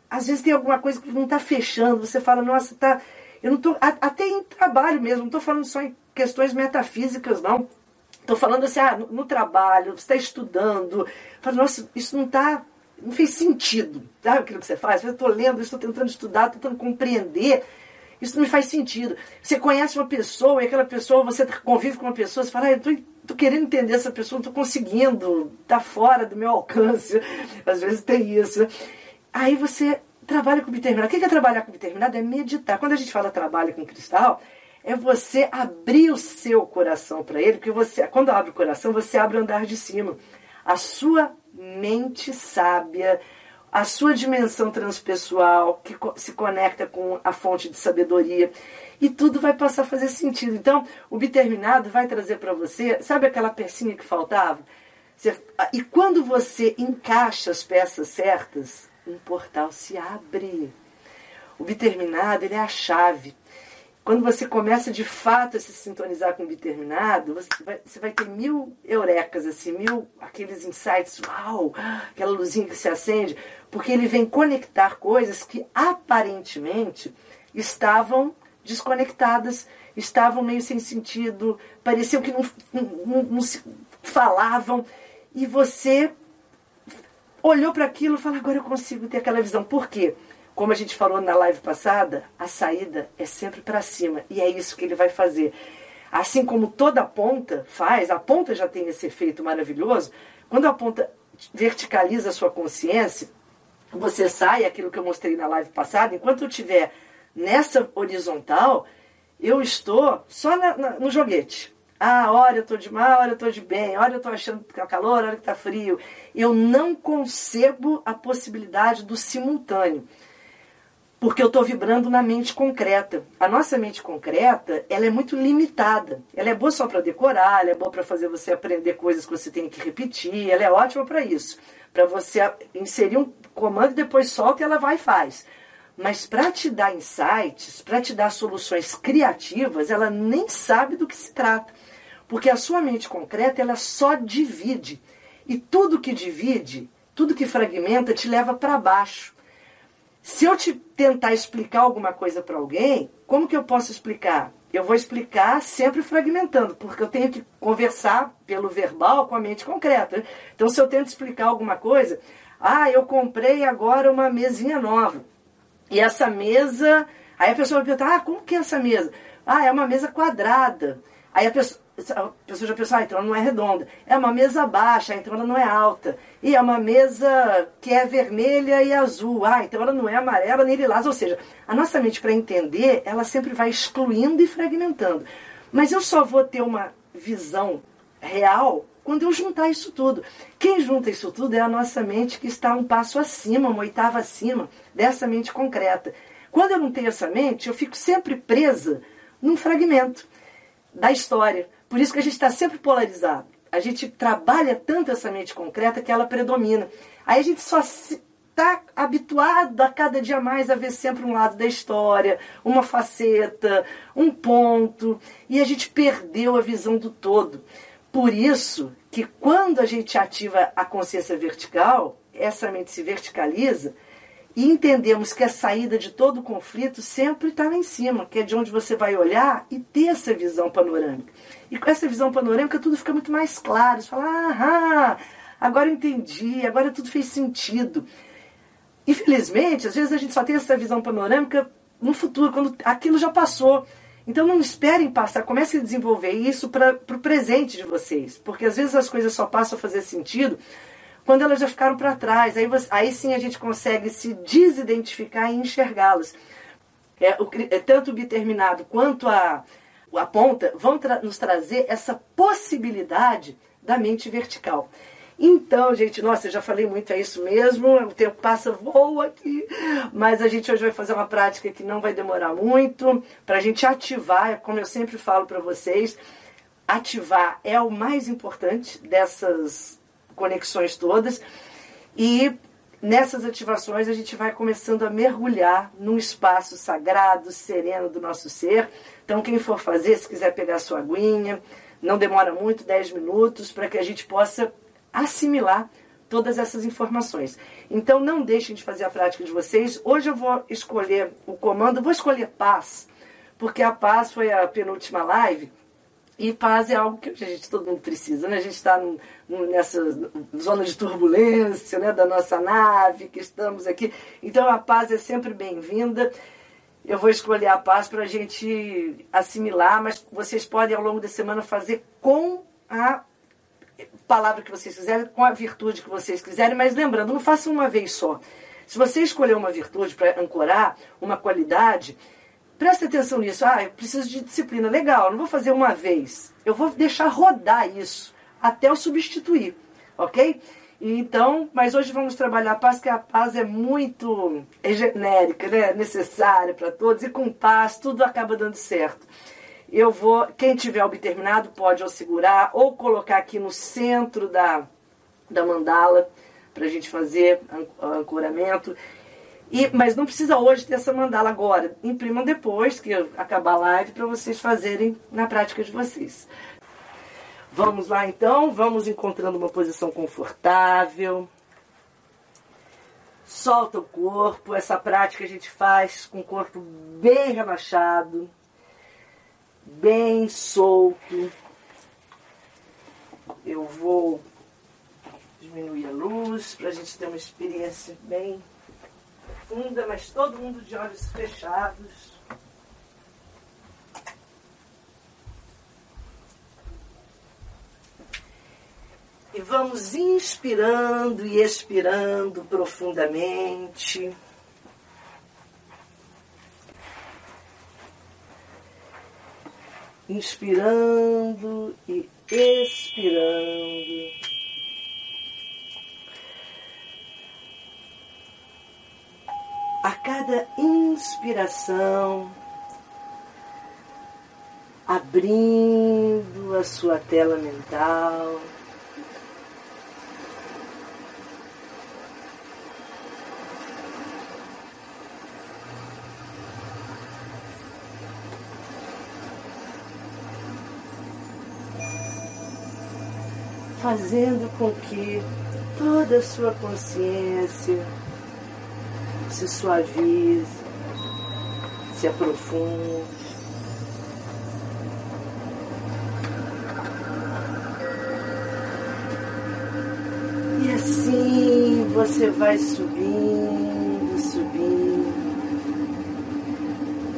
Às vezes tem alguma coisa que não está fechando, você fala, nossa, tá. Eu não tô. Até em trabalho mesmo, não estou falando só em questões metafísicas, não. Estou falando assim, ah, no, no trabalho, você está estudando. Fala, nossa, isso não está. Não fez sentido. Sabe aquilo que você faz? Eu estou lendo, estou tentando estudar, tentando compreender. Isso não me faz sentido. Você conhece uma pessoa e aquela pessoa, você convive com uma pessoa, você fala, ah, eu estou tô querendo entender essa pessoa, não tô conseguindo, tá fora do meu alcance. Às vezes tem isso. Aí você trabalha com determinado. O que é trabalhar com determinado? É meditar. Quando a gente fala trabalho com cristal, é você abrir o seu coração para ele, porque você, quando abre o coração, você abre o andar de cima. A sua mente sábia, a sua dimensão transpessoal, que se conecta com a fonte de sabedoria e tudo vai passar a fazer sentido. Então, o determinado vai trazer para você, sabe aquela pecinha que faltava? Você, e quando você encaixa as peças certas, um portal se abre. O determinado, ele é a chave. Quando você começa de fato a se sintonizar com o determinado, você vai, você vai ter mil eurecas, assim, mil aqueles insights, uau, aquela luzinha que se acende, porque ele vem conectar coisas que aparentemente estavam desconectadas, estavam meio sem sentido, pareciam que não, não, não se falavam. E você olhou para aquilo e falou: agora eu consigo ter aquela visão. Por quê? Como a gente falou na live passada, a saída é sempre para cima. E é isso que ele vai fazer. Assim como toda ponta faz, a ponta já tem esse efeito maravilhoso. Quando a ponta verticaliza a sua consciência, você sai, aquilo que eu mostrei na live passada, enquanto eu tiver Nessa horizontal, eu estou só na, na, no joguete. Ah, hora eu estou de mal, hora eu estou de bem, hora eu estou achando que está calor, hora que está frio. Eu não concebo a possibilidade do simultâneo. Porque eu estou vibrando na mente concreta. A nossa mente concreta, ela é muito limitada. Ela é boa só para decorar, ela é boa para fazer você aprender coisas que você tem que repetir, ela é ótima para isso. Para você inserir um comando e depois solta e ela vai e faz. Mas para te dar insights, para te dar soluções criativas, ela nem sabe do que se trata. Porque a sua mente concreta, ela só divide. E tudo que divide, tudo que fragmenta, te leva para baixo. Se eu te tentar explicar alguma coisa para alguém, como que eu posso explicar? Eu vou explicar sempre fragmentando, porque eu tenho que conversar pelo verbal com a mente concreta. Então, se eu tento explicar alguma coisa, ah, eu comprei agora uma mesinha nova. E essa mesa, aí a pessoa vai perguntar, ah, como que é essa mesa? Ah, é uma mesa quadrada. Aí a pessoa, a pessoa já pensou, ah, então ela não é redonda. É uma mesa baixa, então ela não é alta. E é uma mesa que é vermelha e azul. Ah, então ela não é amarela nem lilás. Ou seja, a nossa mente, para entender, ela sempre vai excluindo e fragmentando. Mas eu só vou ter uma visão real quando eu juntar isso tudo. Quem junta isso tudo é a nossa mente que está um passo acima, uma oitava acima dessa mente concreta. Quando eu não tenho essa mente, eu fico sempre presa num fragmento da história. Por isso que a gente está sempre polarizado. A gente trabalha tanto essa mente concreta que ela predomina. Aí a gente só está habituado a cada dia mais a ver sempre um lado da história, uma faceta, um ponto, e a gente perdeu a visão do todo. Por isso que quando a gente ativa a consciência vertical, essa mente se verticaliza e entendemos que a saída de todo conflito sempre está lá em cima, que é de onde você vai olhar e ter essa visão panorâmica. E com essa visão panorâmica tudo fica muito mais claro. Você fala, ah, agora entendi, agora tudo fez sentido. Infelizmente, às vezes a gente só tem essa visão panorâmica no futuro, quando aquilo já passou. Então não esperem passar, comecem a desenvolver isso para o presente de vocês. Porque às vezes as coisas só passam a fazer sentido quando elas já ficaram para trás. Aí, você, aí sim a gente consegue se desidentificar e enxergá-las. É, é, tanto o determinado quanto a, a ponta vão tra nos trazer essa possibilidade da mente vertical. Então, gente, nossa, eu já falei muito, é isso mesmo, o tempo passa, voa aqui, mas a gente hoje vai fazer uma prática que não vai demorar muito, para a gente ativar, como eu sempre falo para vocês, ativar é o mais importante dessas conexões todas. E nessas ativações a gente vai começando a mergulhar num espaço sagrado, sereno do nosso ser. Então, quem for fazer, se quiser pegar sua aguinha, não demora muito, 10 minutos, para que a gente possa assimilar todas essas informações. Então, não deixem de fazer a prática de vocês. Hoje eu vou escolher o comando, vou escolher paz, porque a paz foi a penúltima live e paz é algo que a gente, todo mundo precisa, né? A gente está nessa zona de turbulência né? da nossa nave, que estamos aqui. Então a paz é sempre bem-vinda. Eu vou escolher a paz para a gente assimilar, mas vocês podem ao longo da semana fazer com a palavra que vocês quiserem, com a virtude que vocês quiserem, mas lembrando, não façam uma vez só. Se você escolher uma virtude para ancorar, uma qualidade, Preste atenção nisso. Ah, eu preciso de disciplina. Legal, não vou fazer uma vez. Eu vou deixar rodar isso até eu substituir, ok? Então, mas hoje vamos trabalhar a paz, que a paz é muito genérica, né? necessária para todos, e com paz tudo acaba dando certo. Eu vou, quem tiver obterminado pode ou segurar ou colocar aqui no centro da, da mandala para a gente fazer ancoramento. E, mas não precisa hoje ter essa mandala agora. Imprimam depois que acabar a live para vocês fazerem na prática de vocês. Vamos lá então, vamos encontrando uma posição confortável. Solta o corpo, essa prática a gente faz com o corpo bem relaxado, bem solto. Eu vou diminuir a luz para a gente ter uma experiência bem profunda, mas todo mundo de olhos fechados. E vamos inspirando e expirando profundamente. Inspirando e expirando. a cada inspiração, abrindo a sua tela mental. Fazendo com que toda a sua consciência se suavize, se aprofunde. E assim você vai subindo, subindo.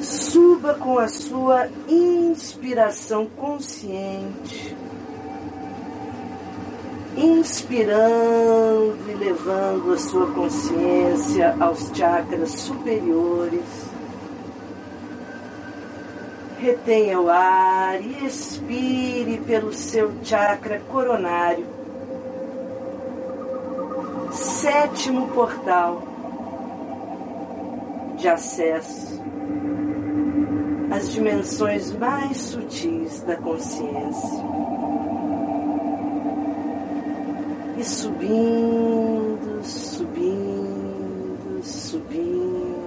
Suba com a sua inspiração consciente inspirando e levando a sua consciência aos chakras superiores. Retenha o ar e expire pelo seu chakra coronário. Sétimo portal de acesso às dimensões mais sutis da consciência. Subindo, subindo, subindo.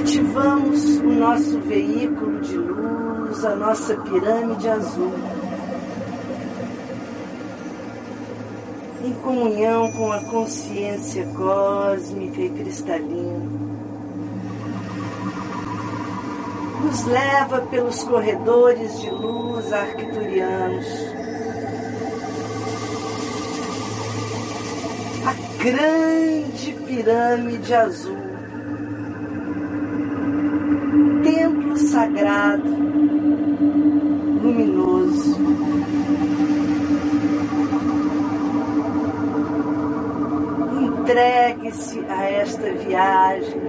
Ativamos o nosso veículo de luz, a nossa pirâmide azul. em comunhão com a consciência cósmica e cristalina. Nos leva pelos corredores de luz arcturianos. Grande pirâmide azul. Templo sagrado, luminoso Entregue-se a esta viagem.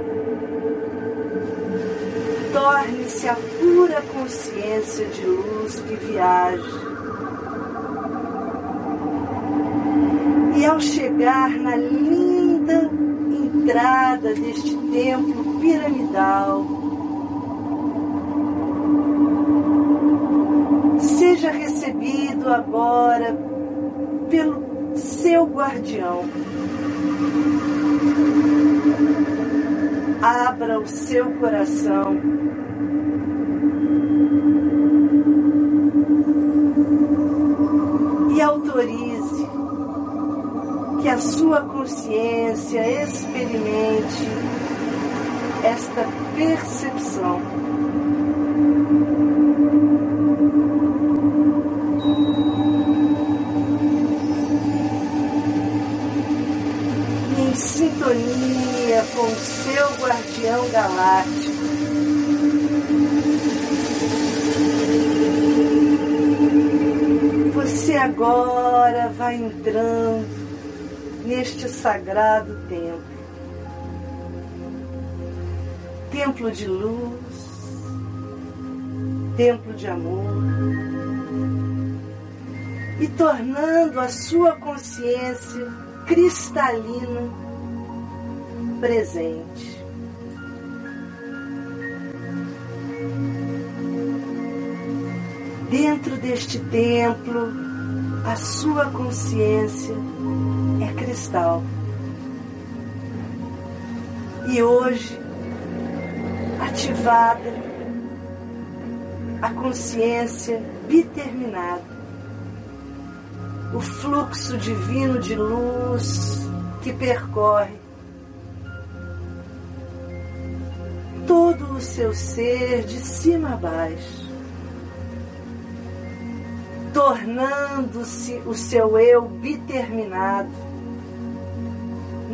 Torne-se a pura consciência de luz que viaja. E ao chegar na linda entrada deste templo piramidal, seja recebido agora pelo seu guardião. Abra o seu coração. E autorize que a sua consciência experimente esta percepção. Em sintonia com o seu guardião galáctico. Você agora vai entrando neste sagrado templo. Templo de luz, templo de amor, e tornando a sua consciência cristalina presente. Dentro deste templo, a sua consciência cristal. E hoje, ativada, a consciência biterminada, o fluxo divino de luz que percorre todo o seu ser de cima a baixo, tornando-se o seu eu biterminado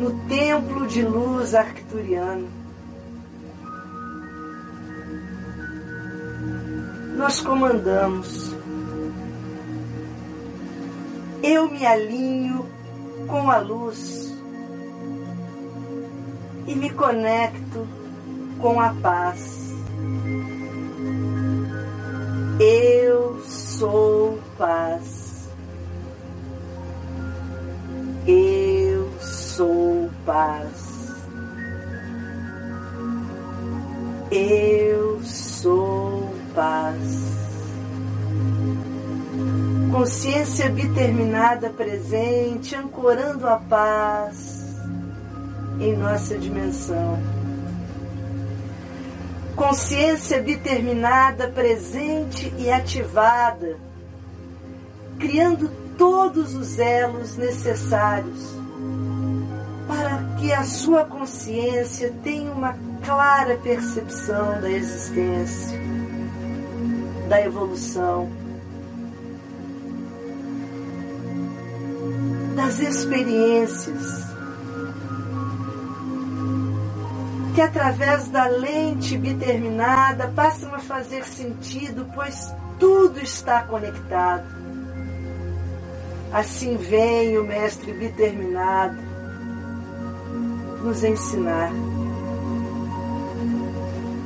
no templo de luz arcturiano. Nós comandamos. Eu me alinho com a luz e me conecto com a paz. Eu sou paz. Eu sou paz. Eu sou paz. Consciência biterminada presente, ancorando a paz em nossa dimensão consciência determinada, presente e ativada, criando todos os elos necessários que a sua consciência tenha uma clara percepção da existência, da evolução, das experiências que através da lente biterminada passam a fazer sentido, pois tudo está conectado. Assim vem o Mestre biterminado nos ensinar.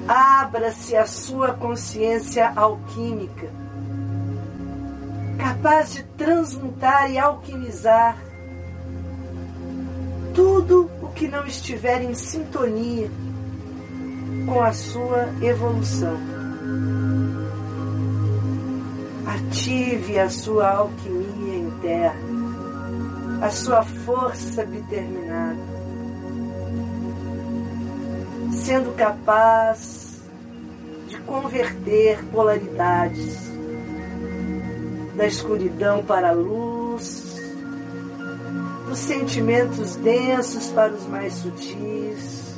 Abra-se a sua consciência alquímica, capaz de transmutar e alquimizar tudo o que não estiver em sintonia com a sua evolução. Ative a sua alquimia interna, a sua força determinada, sendo capaz de converter polaridades da escuridão para a luz, dos sentimentos densos para os mais sutis,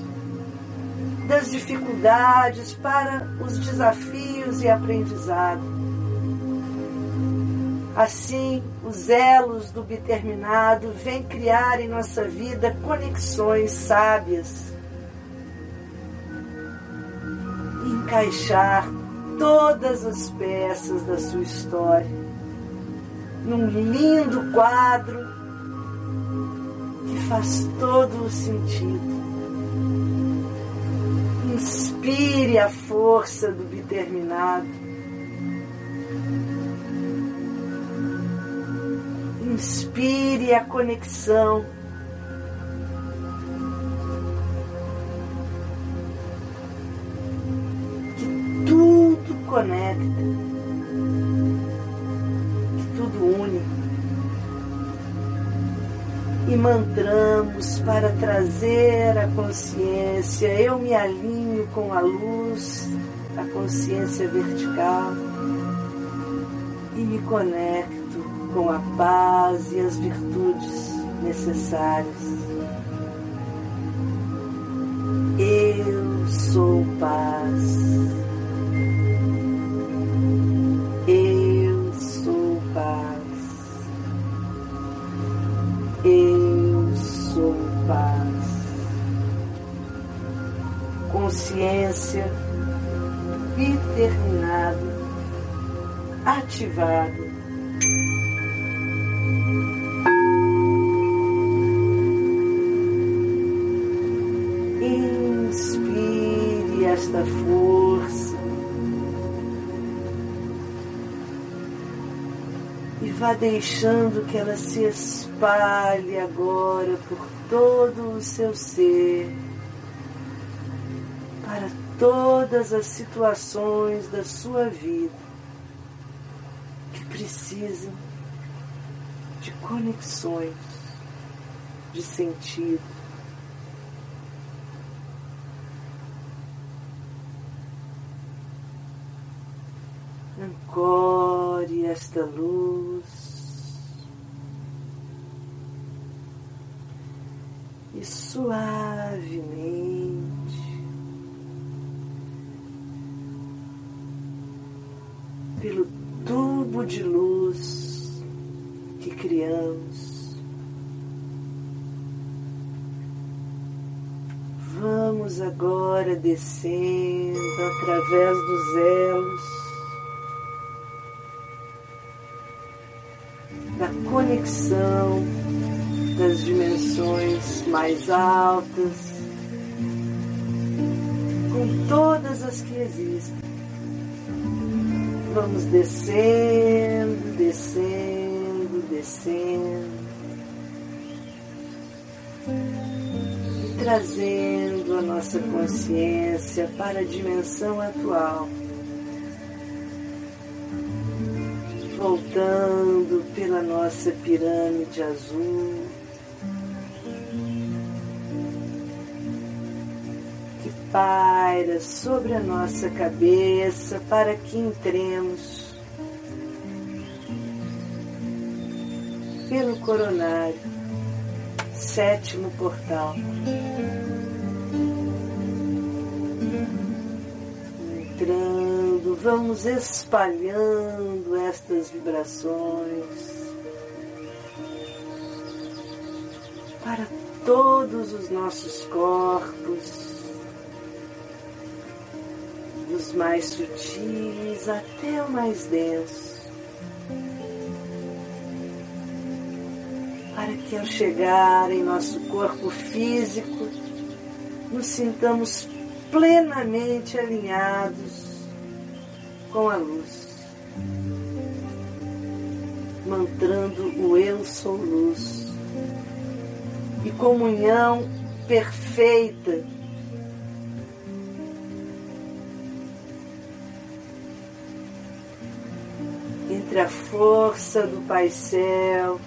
das dificuldades para os desafios e aprendizado. Assim, os elos do determinado vêm criar em nossa vida conexões sábias encaixar todas as peças da sua história num lindo quadro que faz todo o sentido. Inspire a força do determinado. Inspire a conexão trazer a consciência, eu me alinho com a luz, a consciência vertical e me conecto com a paz e as virtudes necessárias. Eu sou paz. Consciência determinado, ativado. Inspire esta força e vá deixando que ela se espalhe agora por todo o seu ser todas as situações da sua vida que precisam de conexões, de sentido. Ancore esta luz e suavemente tubo de luz que criamos. Vamos agora descendo através dos elos da conexão das dimensões mais altas com todas as que existem vamos descendo, descendo, descendo. E trazendo a nossa consciência para a dimensão atual. Voltando pela nossa pirâmide azul. Paira sobre a nossa cabeça para que entremos pelo coronário, sétimo portal. Entrando, vamos espalhando estas vibrações para todos os nossos corpos dos mais sutis até o mais denso. Para que ao chegar em nosso corpo físico, nos sintamos plenamente alinhados com a luz, mantrando o Eu Sou Luz e comunhão perfeita entre a força do Pai Céu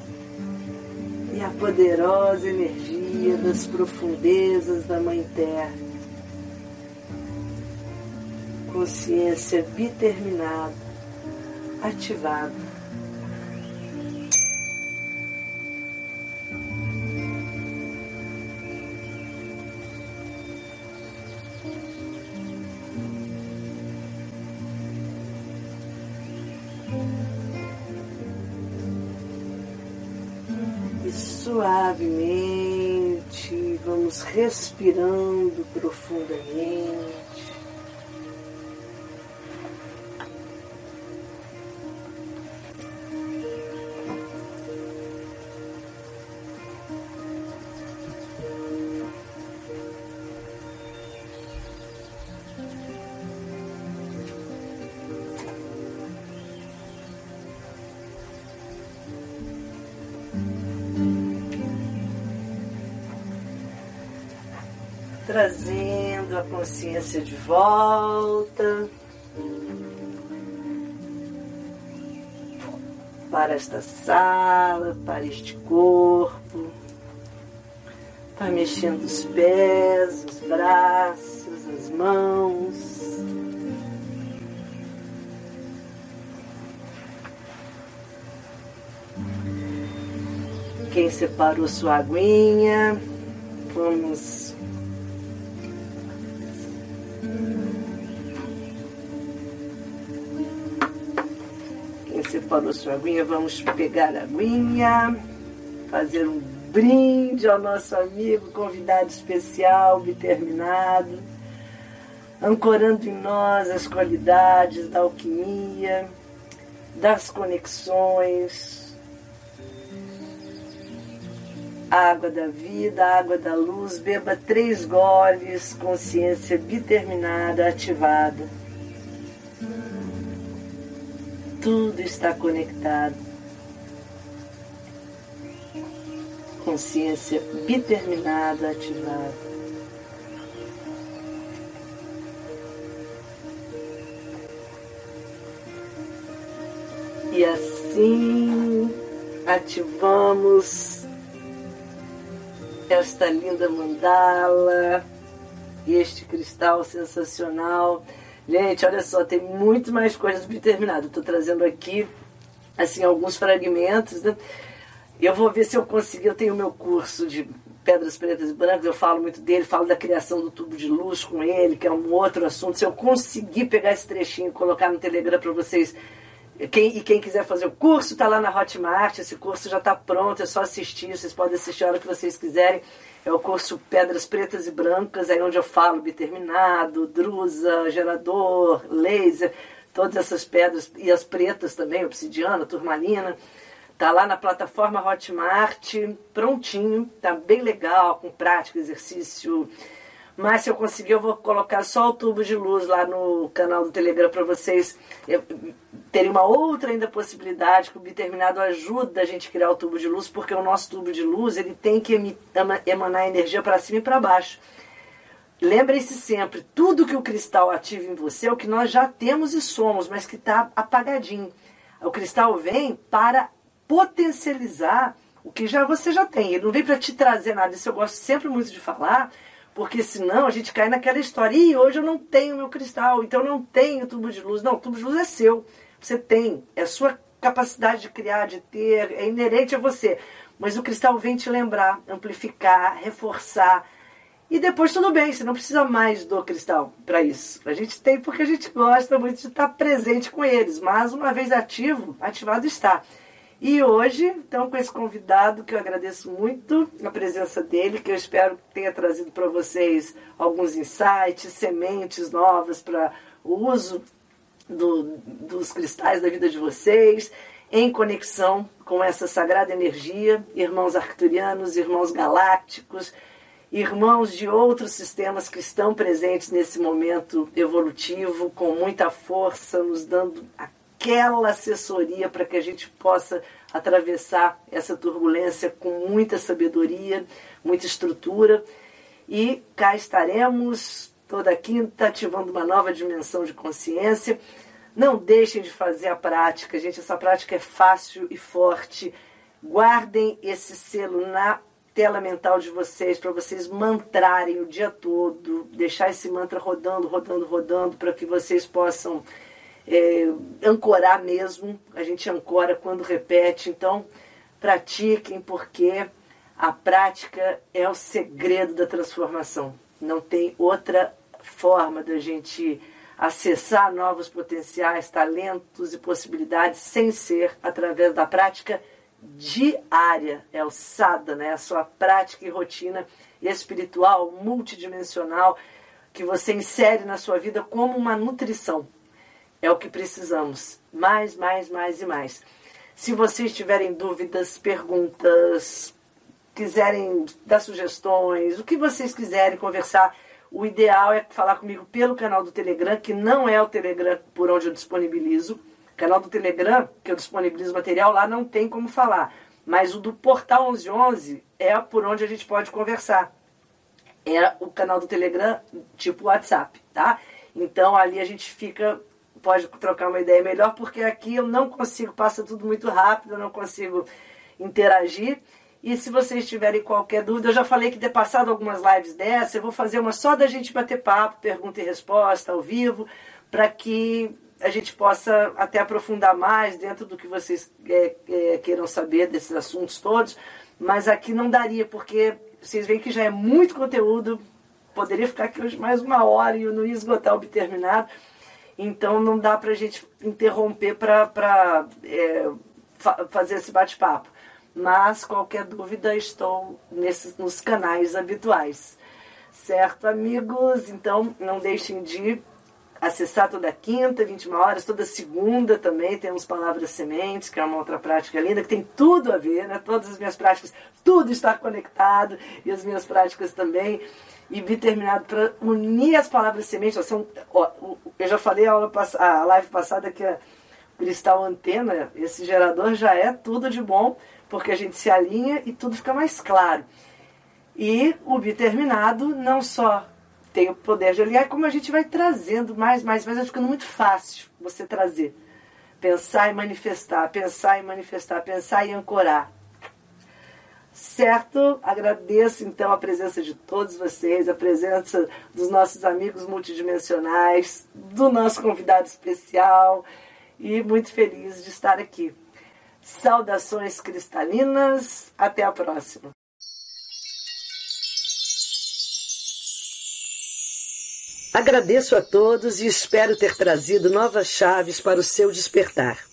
e a poderosa energia das profundezas da Mãe Terra. Consciência determinada, ativada. Suavemente, vamos respirando profundamente. Consciência de volta para esta sala, para este corpo. Vai mexendo os pés, os braços, as mãos. Quem separou sua aguinha, vamos separou sua aguinha, vamos pegar a aguinha, fazer um brinde ao nosso amigo, convidado especial, determinado, ancorando em nós as qualidades da alquimia, das conexões, água da vida, água da luz, beba três goles, consciência determinada, ativada. Tudo está conectado. Consciência determinada, ativada. E assim ativamos esta linda mandala e este cristal sensacional Gente, olha só, tem muito mais coisas determinadas. Estou trazendo aqui, assim, alguns fragmentos. Né? Eu vou ver se eu conseguir. Eu tenho o meu curso de pedras pretas e brancas, eu falo muito dele, falo da criação do tubo de luz com ele, que é um outro assunto. Se eu conseguir pegar esse trechinho e colocar no Telegram para vocês, quem, e quem quiser fazer o curso, está lá na Hotmart, esse curso já está pronto, é só assistir, vocês podem assistir a hora que vocês quiserem. É o curso Pedras Pretas e Brancas, aí onde eu falo biterminado, drusa, gerador, laser, todas essas pedras, e as pretas também, obsidiana, turmalina. Tá lá na plataforma Hotmart, prontinho, tá bem legal, com prática, exercício. Mas se eu conseguir, eu vou colocar só o tubo de luz lá no canal do Telegram para vocês terem uma outra ainda possibilidade que o biterminado ajuda a gente criar o tubo de luz, porque o nosso tubo de luz ele tem que emanar energia para cima e para baixo. Lembrem-se sempre, tudo que o cristal ativa em você é o que nós já temos e somos, mas que está apagadinho. O cristal vem para potencializar o que já você já tem. Ele não vem para te trazer nada. Isso eu gosto sempre muito de falar, porque senão a gente cai naquela história. E hoje eu não tenho meu cristal, então eu não tenho tubo de luz. Não, tubo de luz é seu. Você tem. É a sua capacidade de criar, de ter, é inerente a você. Mas o cristal vem te lembrar, amplificar, reforçar. E depois tudo bem, você não precisa mais do cristal para isso. A gente tem porque a gente gosta muito de estar presente com eles. Mas uma vez ativo, ativado está. E hoje, então, com esse convidado, que eu agradeço muito a presença dele, que eu espero que tenha trazido para vocês alguns insights, sementes novas para o uso do, dos cristais da vida de vocês, em conexão com essa sagrada energia, irmãos arcturianos, irmãos galácticos, irmãos de outros sistemas que estão presentes nesse momento evolutivo, com muita força, nos dando aquela assessoria para que a gente possa atravessar essa turbulência com muita sabedoria, muita estrutura. E cá estaremos toda quinta ativando uma nova dimensão de consciência. Não deixem de fazer a prática, gente. Essa prática é fácil e forte. Guardem esse selo na tela mental de vocês para vocês mantrarem o dia todo, deixar esse mantra rodando, rodando, rodando, para que vocês possam é, ancorar mesmo. A gente ancora quando repete. Então, pratiquem, porque a prática é o segredo da transformação. Não tem outra forma da gente acessar novos potenciais, talentos e possibilidades sem ser através da prática diária, é o sadhana, é a sua prática e rotina espiritual multidimensional que você insere na sua vida como uma nutrição. É o que precisamos. Mais, mais, mais e mais. Se vocês tiverem dúvidas, perguntas, quiserem dar sugestões, o que vocês quiserem conversar, o ideal é falar comigo pelo canal do Telegram, que não é o Telegram por onde eu disponibilizo. O canal do Telegram, que eu disponibilizo material, lá não tem como falar. Mas o do Portal 1111 é por onde a gente pode conversar. É o canal do Telegram tipo WhatsApp, tá? Então ali a gente fica, pode trocar uma ideia melhor, porque aqui eu não consigo, passa tudo muito rápido, eu não consigo interagir. E se vocês tiverem qualquer dúvida, eu já falei que ter passado algumas lives dessa, eu vou fazer uma só da gente bater papo, pergunta e resposta ao vivo, para que a gente possa até aprofundar mais dentro do que vocês é, é, queiram saber desses assuntos todos. Mas aqui não daria, porque vocês veem que já é muito conteúdo, poderia ficar aqui hoje mais uma hora e eu não ia esgotar o terminado. Então não dá para a gente interromper para é, fa fazer esse bate-papo mas qualquer dúvida estou nesses, nos canais habituais. Certo, amigos? Então não deixem de acessar toda quinta, 21 horas, toda segunda também temos Palavras Sementes, que é uma outra prática linda, que tem tudo a ver, né? Todas as minhas práticas, tudo está conectado, e as minhas práticas também. E vi terminado para unir as palavras sementes. São, ó, eu já falei a, aula, a live passada que a cristal antena, esse gerador já é tudo de bom porque a gente se alinha e tudo fica mais claro. E o biterminado não só tem o poder de alinhar, como a gente vai trazendo mais, mais, mais, vai ficando muito fácil você trazer. Pensar e manifestar, pensar e manifestar, pensar e ancorar. Certo? Agradeço então a presença de todos vocês, a presença dos nossos amigos multidimensionais, do nosso convidado especial e muito feliz de estar aqui. Saudações cristalinas, até a próxima. Agradeço a todos e espero ter trazido novas chaves para o seu despertar.